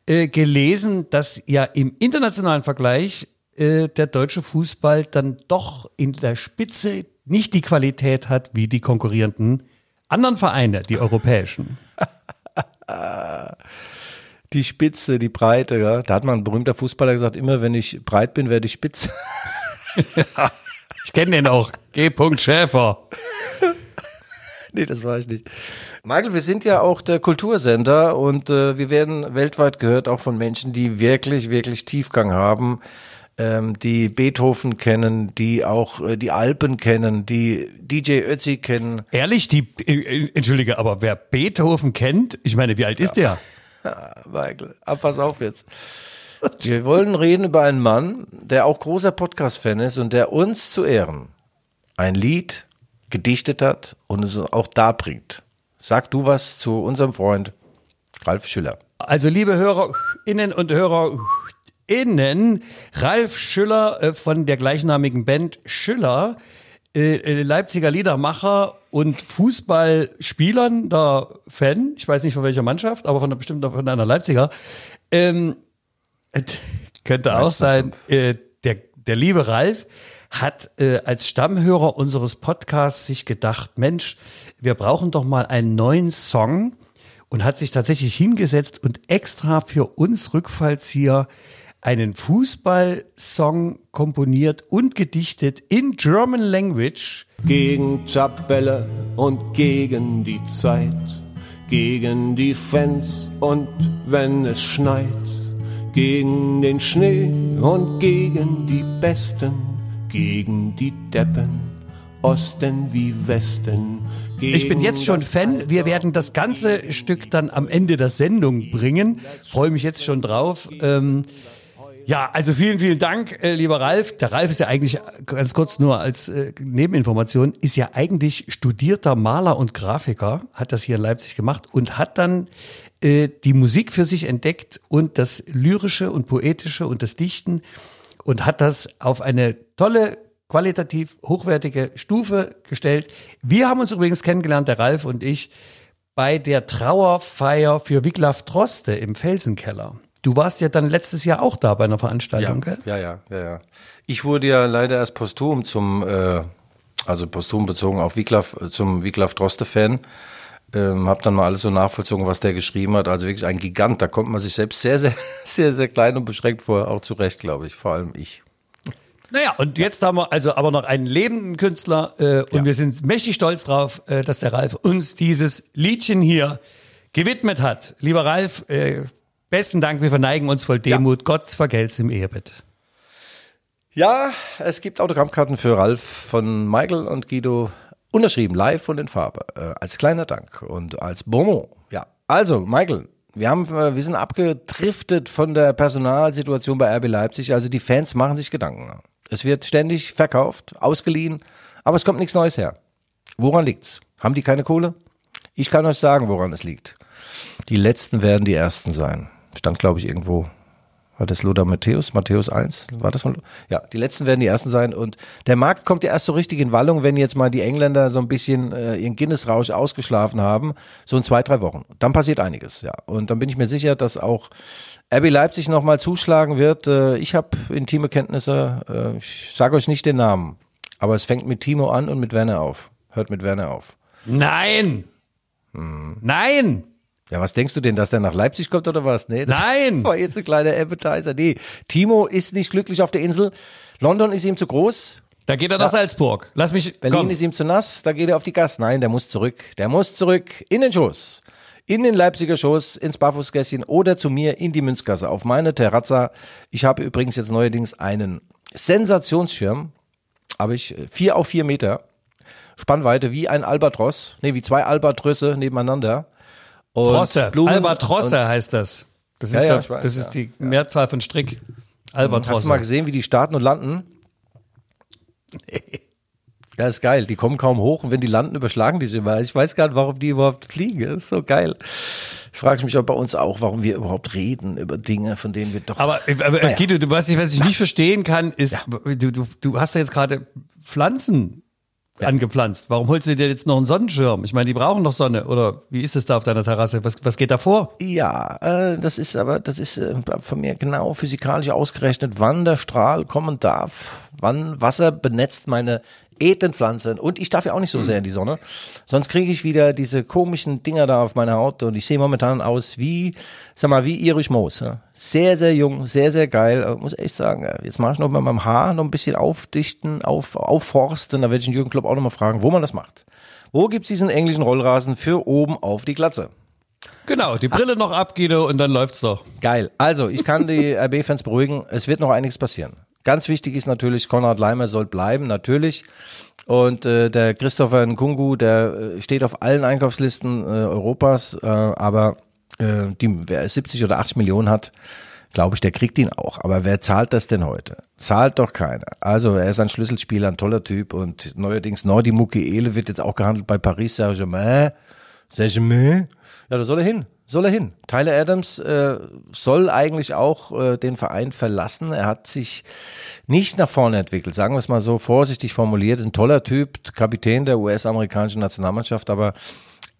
äh, gelesen, dass ja im internationalen Vergleich äh, der deutsche Fußball dann doch in der Spitze nicht die Qualität hat wie die konkurrierenden anderen Vereine, die europäischen. Die Spitze, die Breite, ja. Da hat mal ein berühmter Fußballer gesagt, immer wenn ich breit bin, werde ich spitz. Ich kenne den auch. G. Schäfer. Nee, das war ich nicht. Michael, wir sind ja auch der Kultursender und äh, wir werden weltweit gehört, auch von Menschen, die wirklich, wirklich Tiefgang haben, ähm, die Beethoven kennen, die auch äh, die Alpen kennen, die DJ Ötzi kennen. Ehrlich, die, äh, entschuldige, aber wer Beethoven kennt, ich meine, wie alt ist der? Michael, ah, pass auf jetzt. Wir wollen reden über einen Mann, der auch großer Podcast-Fan ist und der uns zu Ehren ein Lied gedichtet hat und es auch darbringt. Sag du was zu unserem Freund Ralf Schüller. Also, liebe HörerInnen und HörerInnen, Ralf Schüller äh, von der gleichnamigen Band Schüller, äh, äh, Leipziger Liedermacher und Fußballspielern, der Fan, ich weiß nicht von welcher Mannschaft, aber von einer bestimmten, von einer Leipziger, ähm, äh, könnte auch sein, äh, der, der liebe Ralf hat äh, als Stammhörer unseres Podcasts sich gedacht, Mensch, wir brauchen doch mal einen neuen Song und hat sich tatsächlich hingesetzt und extra für uns Rückfallzieher einen Fußballsong komponiert und gedichtet in German Language. Gegen Tabelle und gegen die Zeit, gegen die Fans und wenn es schneit, gegen den Schnee und gegen die Besten, gegen die Deppen, Osten wie Westen. Ich bin jetzt schon Fan. Wir werden das ganze Stück dann am Ende der Sendung bringen. Freue mich jetzt schon drauf. Ähm, ja, also vielen, vielen Dank, äh, lieber Ralf. Der Ralf ist ja eigentlich, ganz kurz nur als äh, Nebeninformation, ist ja eigentlich studierter Maler und Grafiker, hat das hier in Leipzig gemacht und hat dann äh, die Musik für sich entdeckt und das Lyrische und Poetische und das Dichten und hat das auf eine tolle, qualitativ hochwertige Stufe gestellt. Wir haben uns übrigens kennengelernt, der Ralf und ich, bei der Trauerfeier für Wiglaf Droste im Felsenkeller. Du warst ja dann letztes Jahr auch da bei einer Veranstaltung, ja, gell? Ja, ja, ja, ja. Ich wurde ja leider erst posthum zum, äh, also posthum bezogen auf Wiglaf, zum Wiglaf Droste-Fan. Ähm, hab dann mal alles so nachvollzogen, was der geschrieben hat. Also wirklich ein Gigant. Da kommt man sich selbst sehr, sehr, sehr, sehr klein und beschränkt vor. Auch zu Recht, glaube ich. Vor allem ich. Naja, und jetzt haben wir also aber noch einen lebenden Künstler äh, und Ja. wir sind mächtig stolz drauf, äh, dass der Ralf uns dieses Liedchen hier gewidmet hat. Lieber Ralf, äh, besten Dank, wir verneigen uns voll Demut. Gott vergelt's im Ehebett. Ja, es gibt Autogrammkarten für Ralf von Michael und Guido. Unterschrieben, live und in Farbe. Äh, als kleiner Dank und als Bonbon. Ja. Also, Michael, wir haben, äh, wir sind abgedriftet von der Personalsituation bei RB Leipzig. Also die Fans machen sich Gedanken. Es wird ständig verkauft, ausgeliehen, aber es kommt nichts Neues her. Woran liegt's? Haben die keine Kohle? Ich kann euch sagen, woran es liegt. Die letzten werden die ersten sein. Stand, glaube ich, irgendwo. War das Lothar Matthäus? Matthäus 1? War das von? Ja, die letzten werden die ersten sein. Und der Markt kommt ja erst so richtig in Wallung, wenn jetzt mal die Engländer so ein bisschen äh, ihren Guinness-Rausch ausgeschlafen haben. So in zwei, drei Wochen. Dann passiert einiges, ja. Und dann bin ich mir sicher, dass auch RB Leipzig nochmal zuschlagen wird. Äh, ich habe intime Kenntnisse. Äh, ich sage euch nicht den Namen. Aber es fängt mit Timo an und mit Werner auf. Hört mit Werner auf. Nein! Hm. Nein! Ja, was denkst du denn, dass der nach Leipzig kommt oder was? Nee, das Nein! war jetzt ein kleiner Appetizer. Nee, Timo ist nicht glücklich auf der Insel. London ist ihm zu groß. Da geht er nach Salzburg. Lass mich. Berlin komm. ist ihm zu nass. Da geht er auf die Gas. Nein, der muss zurück. Der muss zurück in den Schoß. In den Leipziger Schoß, ins Barfußgässchen oder zu mir in die Münzgasse auf meine Terrazza. Ich habe übrigens jetzt neuerdings einen Sensationsschirm. Habe ich äh, vier auf vier Meter. Spannweite wie ein Albatros. Nee, wie zwei Albatrösse nebeneinander. Und Trosse. Blumen Albatrosse heißt das. Das ist, Ja, ja, ich weiß, das ist ja. die Mehrzahl von Strick. Hast du mal Albatrosse. gesehen, wie die starten und landen? Ja, ist geil. Die kommen kaum hoch und wenn die landen, überschlagen die sich immer. Ich weiß gar nicht, warum die überhaupt fliegen. Das ist so geil. Ich frage mich auch bei uns auch, warum wir überhaupt reden über Dinge, von denen wir doch. Aber, aber Naja. Guido, du weißt nicht, was ich nicht verstehen kann, ist, du, du, du hast ja jetzt gerade Pflanzen angepflanzt. Warum holst du dir jetzt noch einen Sonnenschirm? Ich meine, die brauchen doch Sonne. Oder wie ist es da auf deiner Terrasse? Was, was geht da vor? Ja, äh, das ist aber, das ist äh, von mir genau physikalisch ausgerechnet, wann der Strahl kommen darf, wann Wasser benetzt meine edlen Pflanzen und ich darf ja auch nicht so sehr in die Sonne, sonst kriege ich wieder diese komischen Dinger da auf meiner Haut und ich sehe momentan aus wie, sag mal, wie Erich Moos. Ja. Sehr, sehr jung, sehr, sehr geil, äh, muss echt sagen. ja. Jetzt mache ich noch mal meinem Haar noch ein bisschen aufdichten, auf, aufforsten, da werde ich den Jürgen Klopp auch noch mal fragen, wo man das macht. Wo gibt's diesen englischen Rollrasen für oben auf die Glatze? Genau, die Brille noch ab, Guido, und dann läuft's doch. Geil. Also, ich kann die RB-Fans beruhigen. Es wird noch einiges passieren. Ganz wichtig ist natürlich, Konrad Leimer soll bleiben, natürlich. Und äh, der Christopher Nkungu, der äh, steht auf allen Einkaufslisten äh, Europas, äh, aber äh, die, wer 70 oder 80 Millionen hat, glaube ich, der kriegt ihn auch. Aber wer zahlt das denn heute? Zahlt doch keiner. Also er ist ein Schlüsselspieler, ein toller Typ und neuerdings Nordi Mukiele wird jetzt auch gehandelt bei Paris Saint-Germain. Saint-Germain? Ja, da soll er hin. Soll er hin. Tyler Adams äh, soll eigentlich auch äh, den Verein verlassen. Er hat sich nicht nach vorne entwickelt, sagen wir es mal so vorsichtig formuliert. Ein toller Typ, Kapitän der US-amerikanischen Nationalmannschaft, aber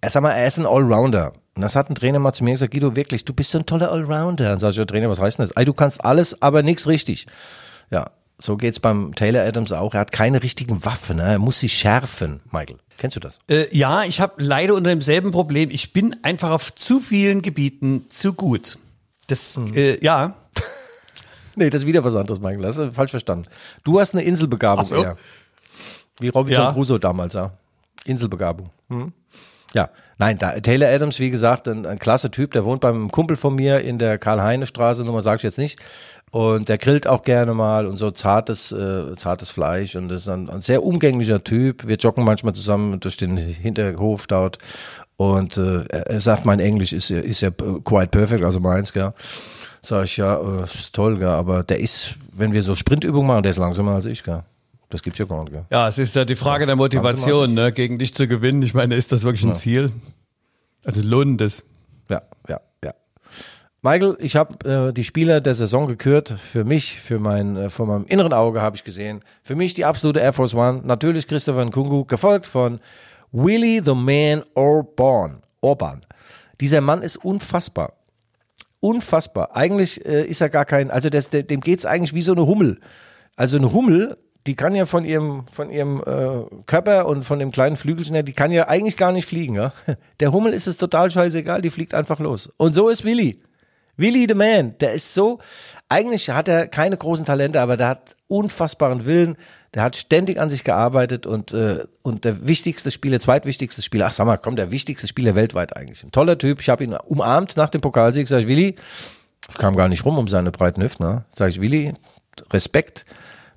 er, sag mal, er ist ein Allrounder. Und das hat ein Trainer mal zu mir gesagt, Guido, wirklich, du bist so ein toller Allrounder. Und sag ich, Trainer, was heißt denn das? Ey, du kannst alles, aber nichts richtig. Ja, so geht's beim Taylor Adams auch. Er hat keine richtigen Waffen, ne? er muss sie schärfen, Michael. Kennst du das? Äh, ja, ich habe leider unter demselben Problem. Ich bin einfach auf zu vielen Gebieten zu gut. Das, äh, ja. Nee, das ist wieder was anderes, Michael. Das ist falsch verstanden. Du hast eine Inselbegabung so. eher. Wie Robinson Ja. Crusoe damals, ja. Inselbegabung. Hm? Ja, nein, da, Taylor Adams, wie gesagt, ein, ein klasse Typ, der wohnt beim Kumpel von mir in der Karl-Heine-Straße, Nummer sage ich jetzt nicht. Und der grillt auch gerne mal und so zartes, äh, zartes Fleisch und ist ein, ein sehr umgänglicher Typ. Wir joggen manchmal zusammen durch den Hinterhof dort. Und äh, er, sagt, mein Englisch ist, ja- ist ja quite perfect, also meins, gell. Sag ich, ja, äh, ist toll, gell, aber der ist, wenn wir so Sprintübungen machen, der ist langsamer als ich, gell. Das gibt's ja gar nicht, gell. Ja, es ist ja die Frage der Motivation, ne, gegen dich zu gewinnen. Ich meine, ist das wirklich ein Ziel? Also lohnt es. Ja, ja, ja. Michael, ich habe äh, die Spieler der Saison gekürt. Für mich, für mein, äh, vor meinem inneren Auge habe ich gesehen. Für mich die absolute Air Force One. Natürlich Christopher Nkungu, gefolgt von Willie the Man Orban. Orban. Dieser Mann ist unfassbar. Unfassbar. Eigentlich äh, ist er gar kein, also das, dem geht's eigentlich wie so eine Hummel. Also eine Hummel, die kann ja von ihrem, von ihrem äh, Körper und von dem kleinen Flügelchen her, die kann ja eigentlich gar nicht fliegen. Ja? Der Hummel ist es total scheißegal, die fliegt einfach los. Und so ist Willi. Willi the Man, der ist so, eigentlich hat er keine großen Talente, aber der hat unfassbaren Willen, der hat ständig an sich gearbeitet und, äh, und der wichtigste Spieler, zweitwichtigste Spieler, ach sag mal, komm, der wichtigste Spieler weltweit eigentlich. Ein toller Typ, ich habe ihn umarmt nach dem Pokalsieg, sag ich, Willi, ich kam gar nicht rum um seine breiten Hüften, ne? sag ich, Willi, Respekt,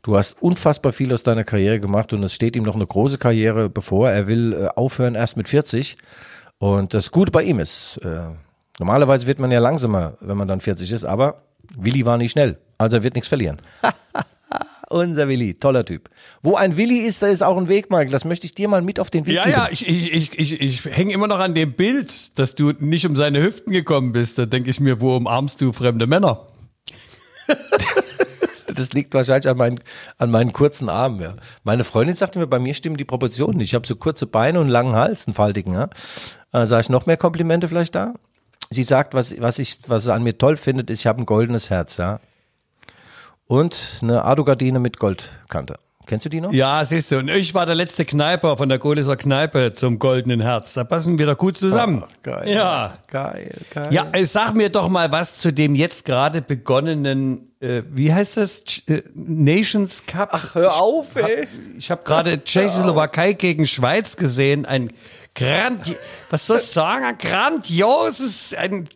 du hast unfassbar viel aus deiner Karriere gemacht und es steht ihm noch eine große Karriere bevor, er will äh, aufhören erst mit 40 und das Gute bei ihm ist, äh, normalerweise wird man ja langsamer, wenn man dann 40 ist, aber Willi war nicht schnell, also er wird nichts verlieren. Unser Willi, toller Typ. Wo ein Willi ist, da ist auch ein Weg, Michael. Das möchte ich dir mal mit auf den Weg Ja, geben. ja, ich, ich, ich, ich, ich hänge immer noch an dem Bild, dass du nicht um seine Hüften gekommen bist. Da denke ich mir, wo umarmst du fremde Männer? Das liegt wahrscheinlich an meinen, an meinen kurzen Armen. Ja. Meine Freundin sagte mir, bei mir stimmen die Proportionen nicht. Ich habe so kurze Beine und einen langen Hals, einen faltigen. Ja. Äh, sag ich noch mehr Komplimente vielleicht da? Sie sagt, was, was, ich, was sie an mir toll findet, ist, ich habe ein goldenes Herz. Ja. Und eine Ado-Gardine mit Goldkante. Kennst du die noch? Ja, siehst du. Und ich war der letzte Kneiper von der Gohliser Kneipe zum Goldenen Herz. Da passen wir doch gut zusammen. Geil. Ja. Geil, geil. Ja, äh, sag mir doch mal was zu dem jetzt gerade begonnenen, äh, wie heißt das? Ch äh, Nations Cup. Ach, hör auf, ey. Ich habe gerade Tschechoslowakei gegen Schweiz gesehen. Ein grand, was soll ich sagen? Ein grandioses, ein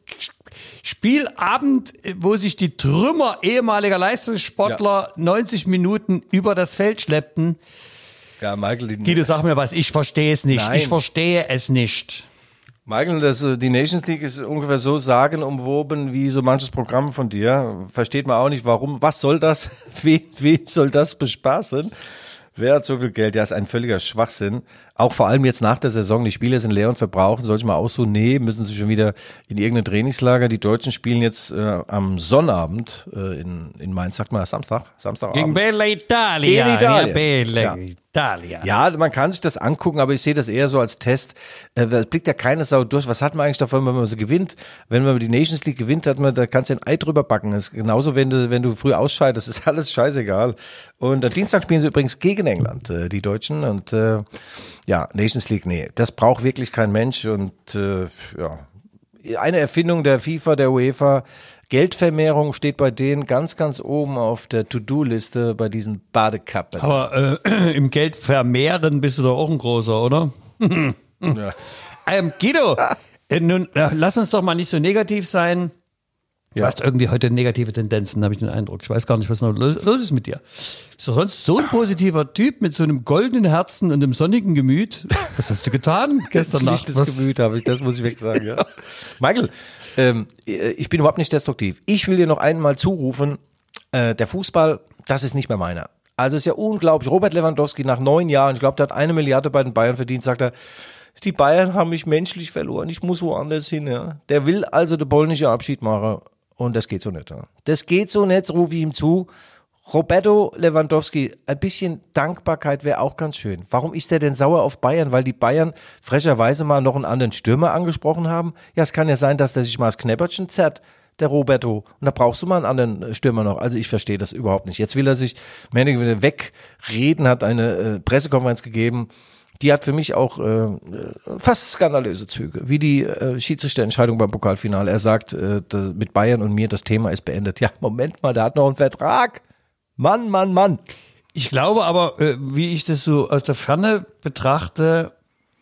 Spielabend, wo sich die Trümmer ehemaliger Leistungssportler 90 Minuten über das Feld schleppten. Ja, Michael, die, Guido, sag mir was, ich verstehe es nicht. Nein. Ich verstehe es nicht. Michael, das, äh, die Nations League ist ungefähr so sagenumwoben wie so manches Programm von dir. Versteht man auch nicht, warum. Was soll das? Wen, wen soll das bespaßen? Wer hat so viel Geld? Ja, ist ein völliger Schwachsinn. Auch vor allem jetzt nach der Saison. Die Spieler sind leer und verbrauchen. Soll ich mal aussuchen? Nee, müssen sie schon wieder in irgendein Trainingslager. Die Deutschen spielen jetzt äh, am Sonnabend äh, in, in Mainz. Sagt mal Samstag? Samstagabend. Gegen Bella Italia. Gegen Italien. Ja, Bella Ja. Italia. Ja, man kann sich das angucken, aber ich sehe das eher so als Test. Äh, Da blickt ja keine Sau durch. Was hat man eigentlich davon, wenn man so gewinnt? Wenn man die Nations League gewinnt, hat man, da kannst du ein Ei drüber backen. Das ist genauso, wenn du, wenn du früh ausscheidest, ist alles scheißegal. Und am Dienstag spielen sie übrigens gegen England, äh, die Deutschen. Und äh, ja, Nations League, nee, das braucht wirklich kein Mensch. Und äh, ja, eine Erfindung der FIFA, der UEFA. Geldvermehrung steht bei denen ganz, ganz oben auf der To-Do-Liste bei diesen Badekappen. Aber äh, im Geld vermehren bist du doch auch ein großer, oder? Ja. Ähm, Guido, äh, nun äh, lass uns doch mal nicht so negativ sein. Du Ja. hast irgendwie heute negative Tendenzen, habe ich den Eindruck. Ich weiß gar nicht, was noch los, los ist mit dir. Bist du sonst so ein positiver Typ mit so einem goldenen Herzen und einem sonnigen Gemüt? Was hast du getan gestern Nacht? Schlichtes Was, Gemüt habe ich, das muss ich wirklich sagen, ja. Michael, ähm, ich bin überhaupt nicht destruktiv. Ich will dir noch einmal zurufen, äh, der Fußball, das ist nicht mehr meiner. Also ist ja unglaublich. Robert Lewandowski nach neun Jahren, ich glaube, der hat eine Milliarde bei den Bayern verdient, sagt er, die Bayern haben mich menschlich verloren, ich muss woanders hin. Ja. Der will also den polnischen Abschied machen und das geht so nicht. Ja. Das geht so nicht, rufe ich ihm zu. Roberto Lewandowski, ein bisschen Dankbarkeit wäre auch ganz schön. Warum ist der denn sauer auf Bayern? Weil die Bayern frecherweise mal noch einen anderen Stürmer angesprochen haben? Ja, es kann ja sein, dass der sich mal das Knäppertchen zerrt. der Roberto. Und da brauchst du mal einen anderen Stürmer noch. Also ich verstehe das überhaupt nicht. Jetzt will er sich mehr oder weniger wegreden, hat eine äh, Pressekonferenz gegeben. Die hat für mich auch äh, fast skandalöse Züge, wie die äh, Schiedsrichterentscheidung beim Pokalfinale. Er sagt, äh, mit Bayern und mir, das Thema ist beendet. Ja, Moment mal, der hat noch einen Vertrag. Mann, Mann, Mann. Ich glaube aber, äh, wie ich das so aus der Ferne betrachte,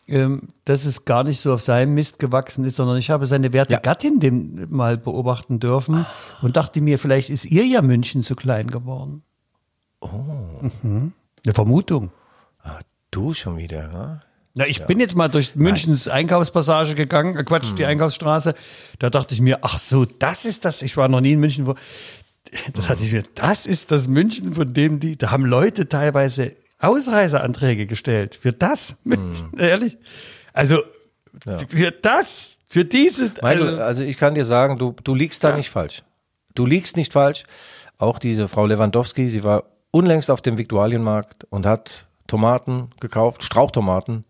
ähm, dass es gar nicht so auf seinem Mist gewachsen ist, sondern ich habe seine werte Ja. Gattin den mal beobachten dürfen und dachte mir, vielleicht ist ihr ja München zu klein geworden. Oh. Mhm. Eine Vermutung. Du schon wieder, ne? Na, ich bin jetzt mal durch Münchens Einkaufspassage gegangen, äh Quatsch, die Einkaufsstraße. Da dachte ich mir, ach so, das ist das. Ich war noch nie in München. Wo, da dachte ich mir, das ist das München, von dem die, da haben Leute teilweise Ausreiseanträge gestellt. Für das München, ehrlich. Also, für das, für diese, Michael, also, also ich kann dir sagen, du, du liegst da nicht falsch. Du liegst nicht falsch. Auch diese Frau Lewandowski, sie war unlängst auf dem Viktualienmarkt und hat Tomaten gekauft, Strauchtomaten,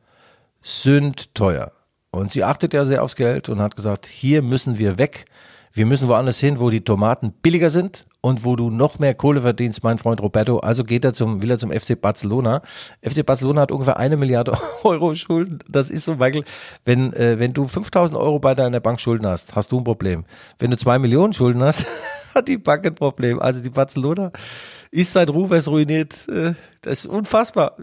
sind teuer. Und sie achtet ja sehr aufs Geld und hat gesagt, hier müssen wir weg. Wir müssen woanders hin, wo die Tomaten billiger sind und wo du noch mehr Kohle verdienst, mein Freund Roberto. Also geht er zum, will er zum FC Barcelona. FC Barcelona hat ungefähr eine Milliarde Euro Schulden. Das ist so, Michael, wenn, äh, wenn du 5000 Euro bei deiner Bank Schulden hast, hast du ein Problem. Wenn du zwei Millionen Schulden hast, hat die Bank ein Problem. Also die Barcelona ist sein Ruf es ruiniert. Äh, Das ist unfassbar,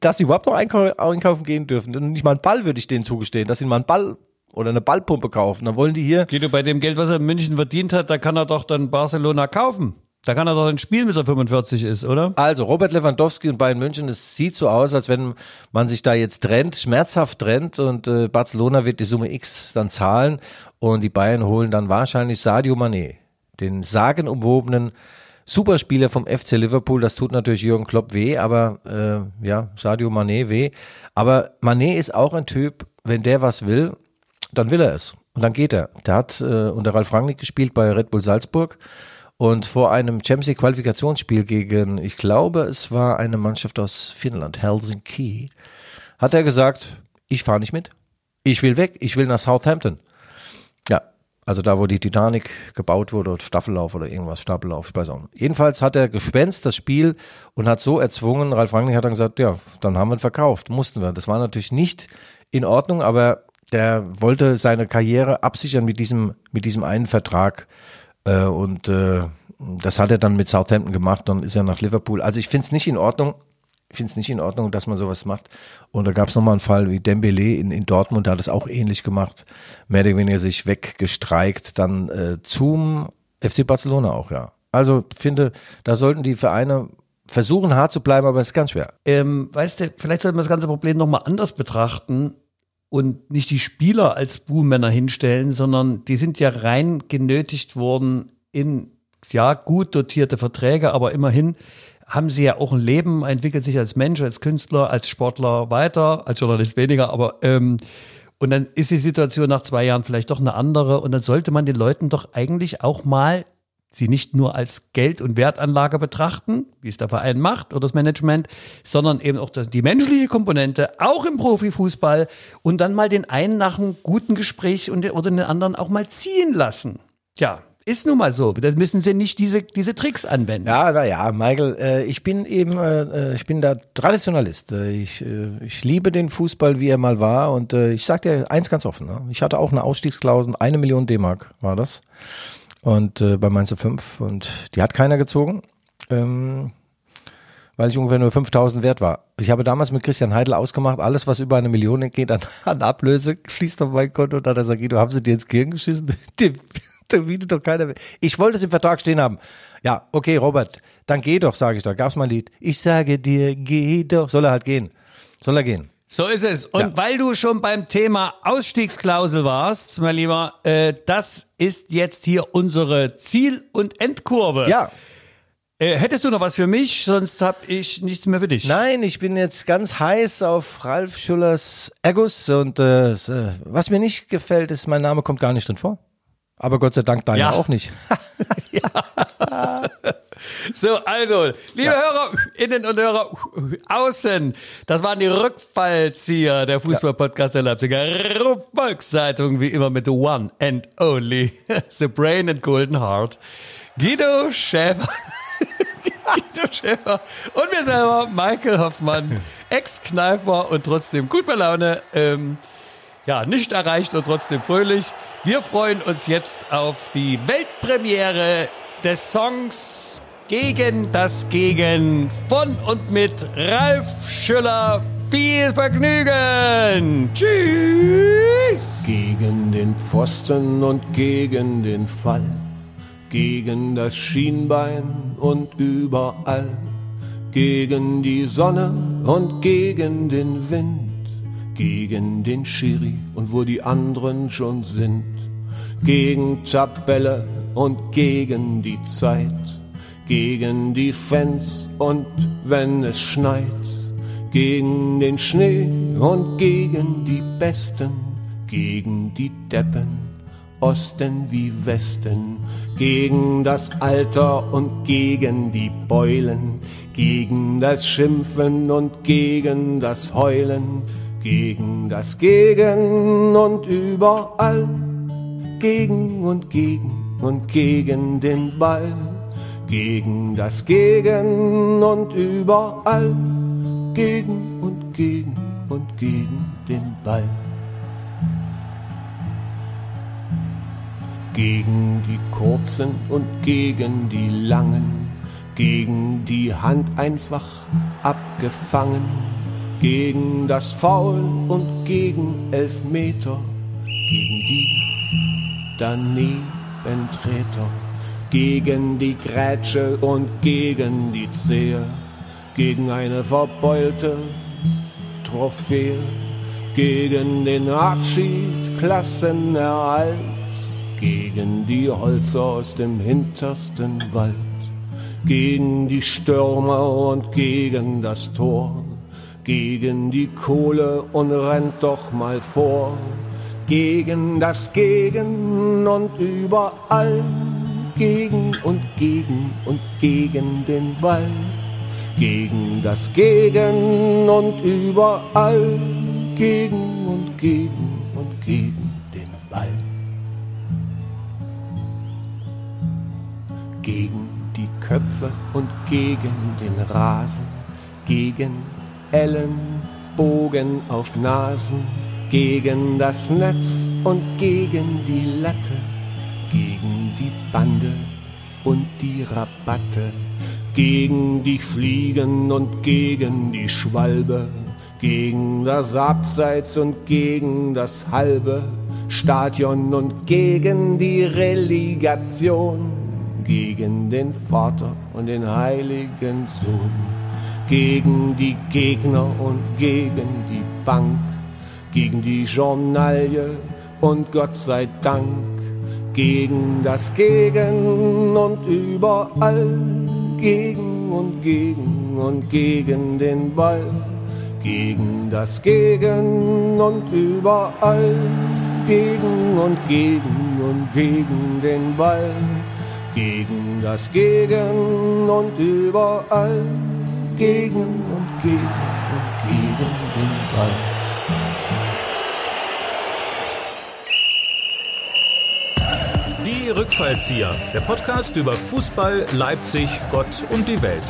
dass sie überhaupt noch einkau einkaufen gehen dürfen. Nicht mal einen Ball würde ich denen zugestehen, dass sie mal einen Ball oder eine Ballpumpe kaufen. Dann wollen die hier Guido, bei dem Geld, was er in München verdient hat, da kann er doch dann Barcelona kaufen. Da kann er doch dann spielen, bis er 45 ist, oder? Also Robert Lewandowski und Bayern München, es sieht so aus, als wenn man sich da jetzt trennt, schmerzhaft trennt und äh, Barcelona wird die Summe X dann zahlen und die Bayern holen dann wahrscheinlich Sadio Mané, den sagenumwobenen Superspieler vom FC Liverpool. Das tut natürlich Jürgen Klopp weh, aber äh, ja, Sadio Mané weh. Aber Mané ist auch ein Typ, wenn der was will, dann will er es. Und dann geht er. Der hat äh, unter Ralf Rangnick gespielt bei Red Bull Salzburg. Und vor einem Champions League Qualifikationsspiel gegen, ich glaube, es war eine Mannschaft aus Finnland, Helsinki, hat er gesagt, ich fahre nicht mit. Ich will weg. Ich will nach Southampton. Also da, wo die Titanic gebaut wurde, Staffellauf oder irgendwas, Stapellauf, ich weiß auch nicht. Jedenfalls hat er gespenst das Spiel und hat so erzwungen, Ralf Rangnick hat dann gesagt, ja, dann haben wir ihn verkauft, mussten wir. Das war natürlich nicht in Ordnung, aber der wollte seine Karriere absichern mit diesem, mit diesem einen Vertrag. Äh, und äh, das hat er dann mit Southampton gemacht, dann ist er nach Liverpool. Also ich finde es nicht in Ordnung, ich finde es nicht in Ordnung, dass man sowas macht. Und da gab es nochmal einen Fall wie Dembele in, in Dortmund, der hat es auch ähnlich gemacht. Mehr oder weniger sich weggestreikt, dann äh, zum FC Barcelona auch, ja. Also finde, da sollten die Vereine versuchen, hart zu bleiben, aber es ist ganz schwer. Ähm, weißt du, vielleicht sollten wir das ganze Problem nochmal anders betrachten und nicht die Spieler als Buhmänner hinstellen, sondern die sind ja rein genötigt worden in, ja, gut dotierte Verträge, aber immerhin haben sie ja auch ein Leben, entwickelt sich als Mensch, als Künstler, als Sportler weiter, als Journalist weniger, aber ähm, und dann ist die Situation nach zwei Jahren vielleicht doch eine andere und dann sollte man den Leuten doch eigentlich auch mal sie nicht nur als Geld- und Wertanlage betrachten, wie es der Verein macht oder das Management, sondern eben auch die menschliche Komponente, auch im Profifußball und dann mal den einen nach einem guten Gespräch und oder den anderen auch mal ziehen lassen. Ja, ist nun mal so. Das müssen sie nicht diese, diese Tricks anwenden. Ja, naja, Michael, äh, ich bin eben, äh, ich bin da Traditionalist. Äh, ich, äh, ich liebe den Fußball, wie er mal war. Und äh, ich sag dir eins ganz offen, ne? ich hatte auch eine Ausstiegsklausel, eine Million D-Mark war das. Und äh, bei Mainz 5 und die hat keiner gezogen. Ähm, weil ich ungefähr nur 5000 wert war. Ich habe damals mit Christian Heidel ausgemacht, alles, was über eine Million geht an, an Ablöse, fließt auf mein Konto. Und dann hat er gesagt, Guido, haben sie dir ins Gehirn geschissen? Dem bietet doch keiner mehr. Ich wollte es im Vertrag stehen haben. Ja, okay, Robert, dann geh doch, sage ich doch. Gab's mal ein Lied. Ich sage dir, geh doch. Soll er halt gehen. Soll er gehen. So ist es. Und weil du schon beim Thema Ausstiegsklausel warst, mein Lieber, äh, das ist jetzt hier unsere Ziel- und Endkurve. Ja, Äh, hättest du noch was für mich? Sonst habe ich nichts mehr für dich. Nein, ich bin jetzt ganz heiß auf Ralf Schüllers Ergus und äh, äh, was mir nicht gefällt, ist, mein Name kommt gar nicht drin vor. Aber Gott sei Dank da ja, Ja. auch nicht. So, also, liebe Hörer innen und Hörer außen, das waren die Rückfallzieher der Fußballpodcast der Leipziger Volkszeitung, wie immer mit the one and only, the brain and golden heart, Guido Schäfer. Guido Schäfer und mir selber, Michael Hoffmann, Ex-Kneiper und trotzdem gut bei Laune. Ähm, ja, nicht erreicht und trotzdem fröhlich. Wir freuen uns jetzt auf die Weltpremiere des Songs gegen das Gegen von und mit Ralf Schüller. Viel Vergnügen! Tschüss! Gegen den Pfosten und gegen den Fall, gegen das Schienbein und überall, gegen die Sonne und gegen den Wind, gegen den Schiri und wo die anderen schon sind, gegen Tabelle und gegen die Zeit. Gegen die Fans und wenn es schneit, gegen den Schnee und gegen die Besten, gegen die Deppen, Osten wie Westen, gegen das Alter und gegen die Beulen, gegen das Schimpfen und gegen das Heulen, gegen das Gegen und überall, gegen und gegen und gegen den Ball. Gegen das Gegen und überall, gegen und gegen und gegen den Ball. Gegen die kurzen und gegen die langen, gegen die Hand einfach abgefangen, gegen das Foul und gegen Elfmeter, gegen die Danebentreter gegen die Grätsche und gegen die Zehe, gegen eine verbeulte Trophäe, gegen den Abschied, Klassenerhalt, gegen die Holzer aus dem hintersten Wald, gegen die Stürmer und gegen das Tor, gegen die Kohle und rennt doch mal vor, gegen das Gegen und überall. Gegen und gegen und gegen den Ball, gegen das Gegen und überall, gegen und gegen und gegen den Ball. Gegen die Köpfe und gegen den Rasen, gegen Ellenbogen auf Nasen, gegen das Netz und gegen die Latte gegen die Bande und die Rabatte, gegen die Fliegen und gegen die Schwalbe, gegen das Abseits und gegen das halbe Stadion und gegen die Relegation, gegen den Vater und den heiligen Sohn, gegen die Gegner und gegen die Bank, gegen die Journalie und Gott sei Dank gegen das Gegen und überall, gegen und gegen und gegen den Ball, gegen das Gegen und überall, gegen und gegen und gegen den Ball, gegen das Gegen und überall, gegen und gegen und gegen den Ball. Die Rückfallzieher, der Podcast über Fußball, Leipzig, Gott und die Welt.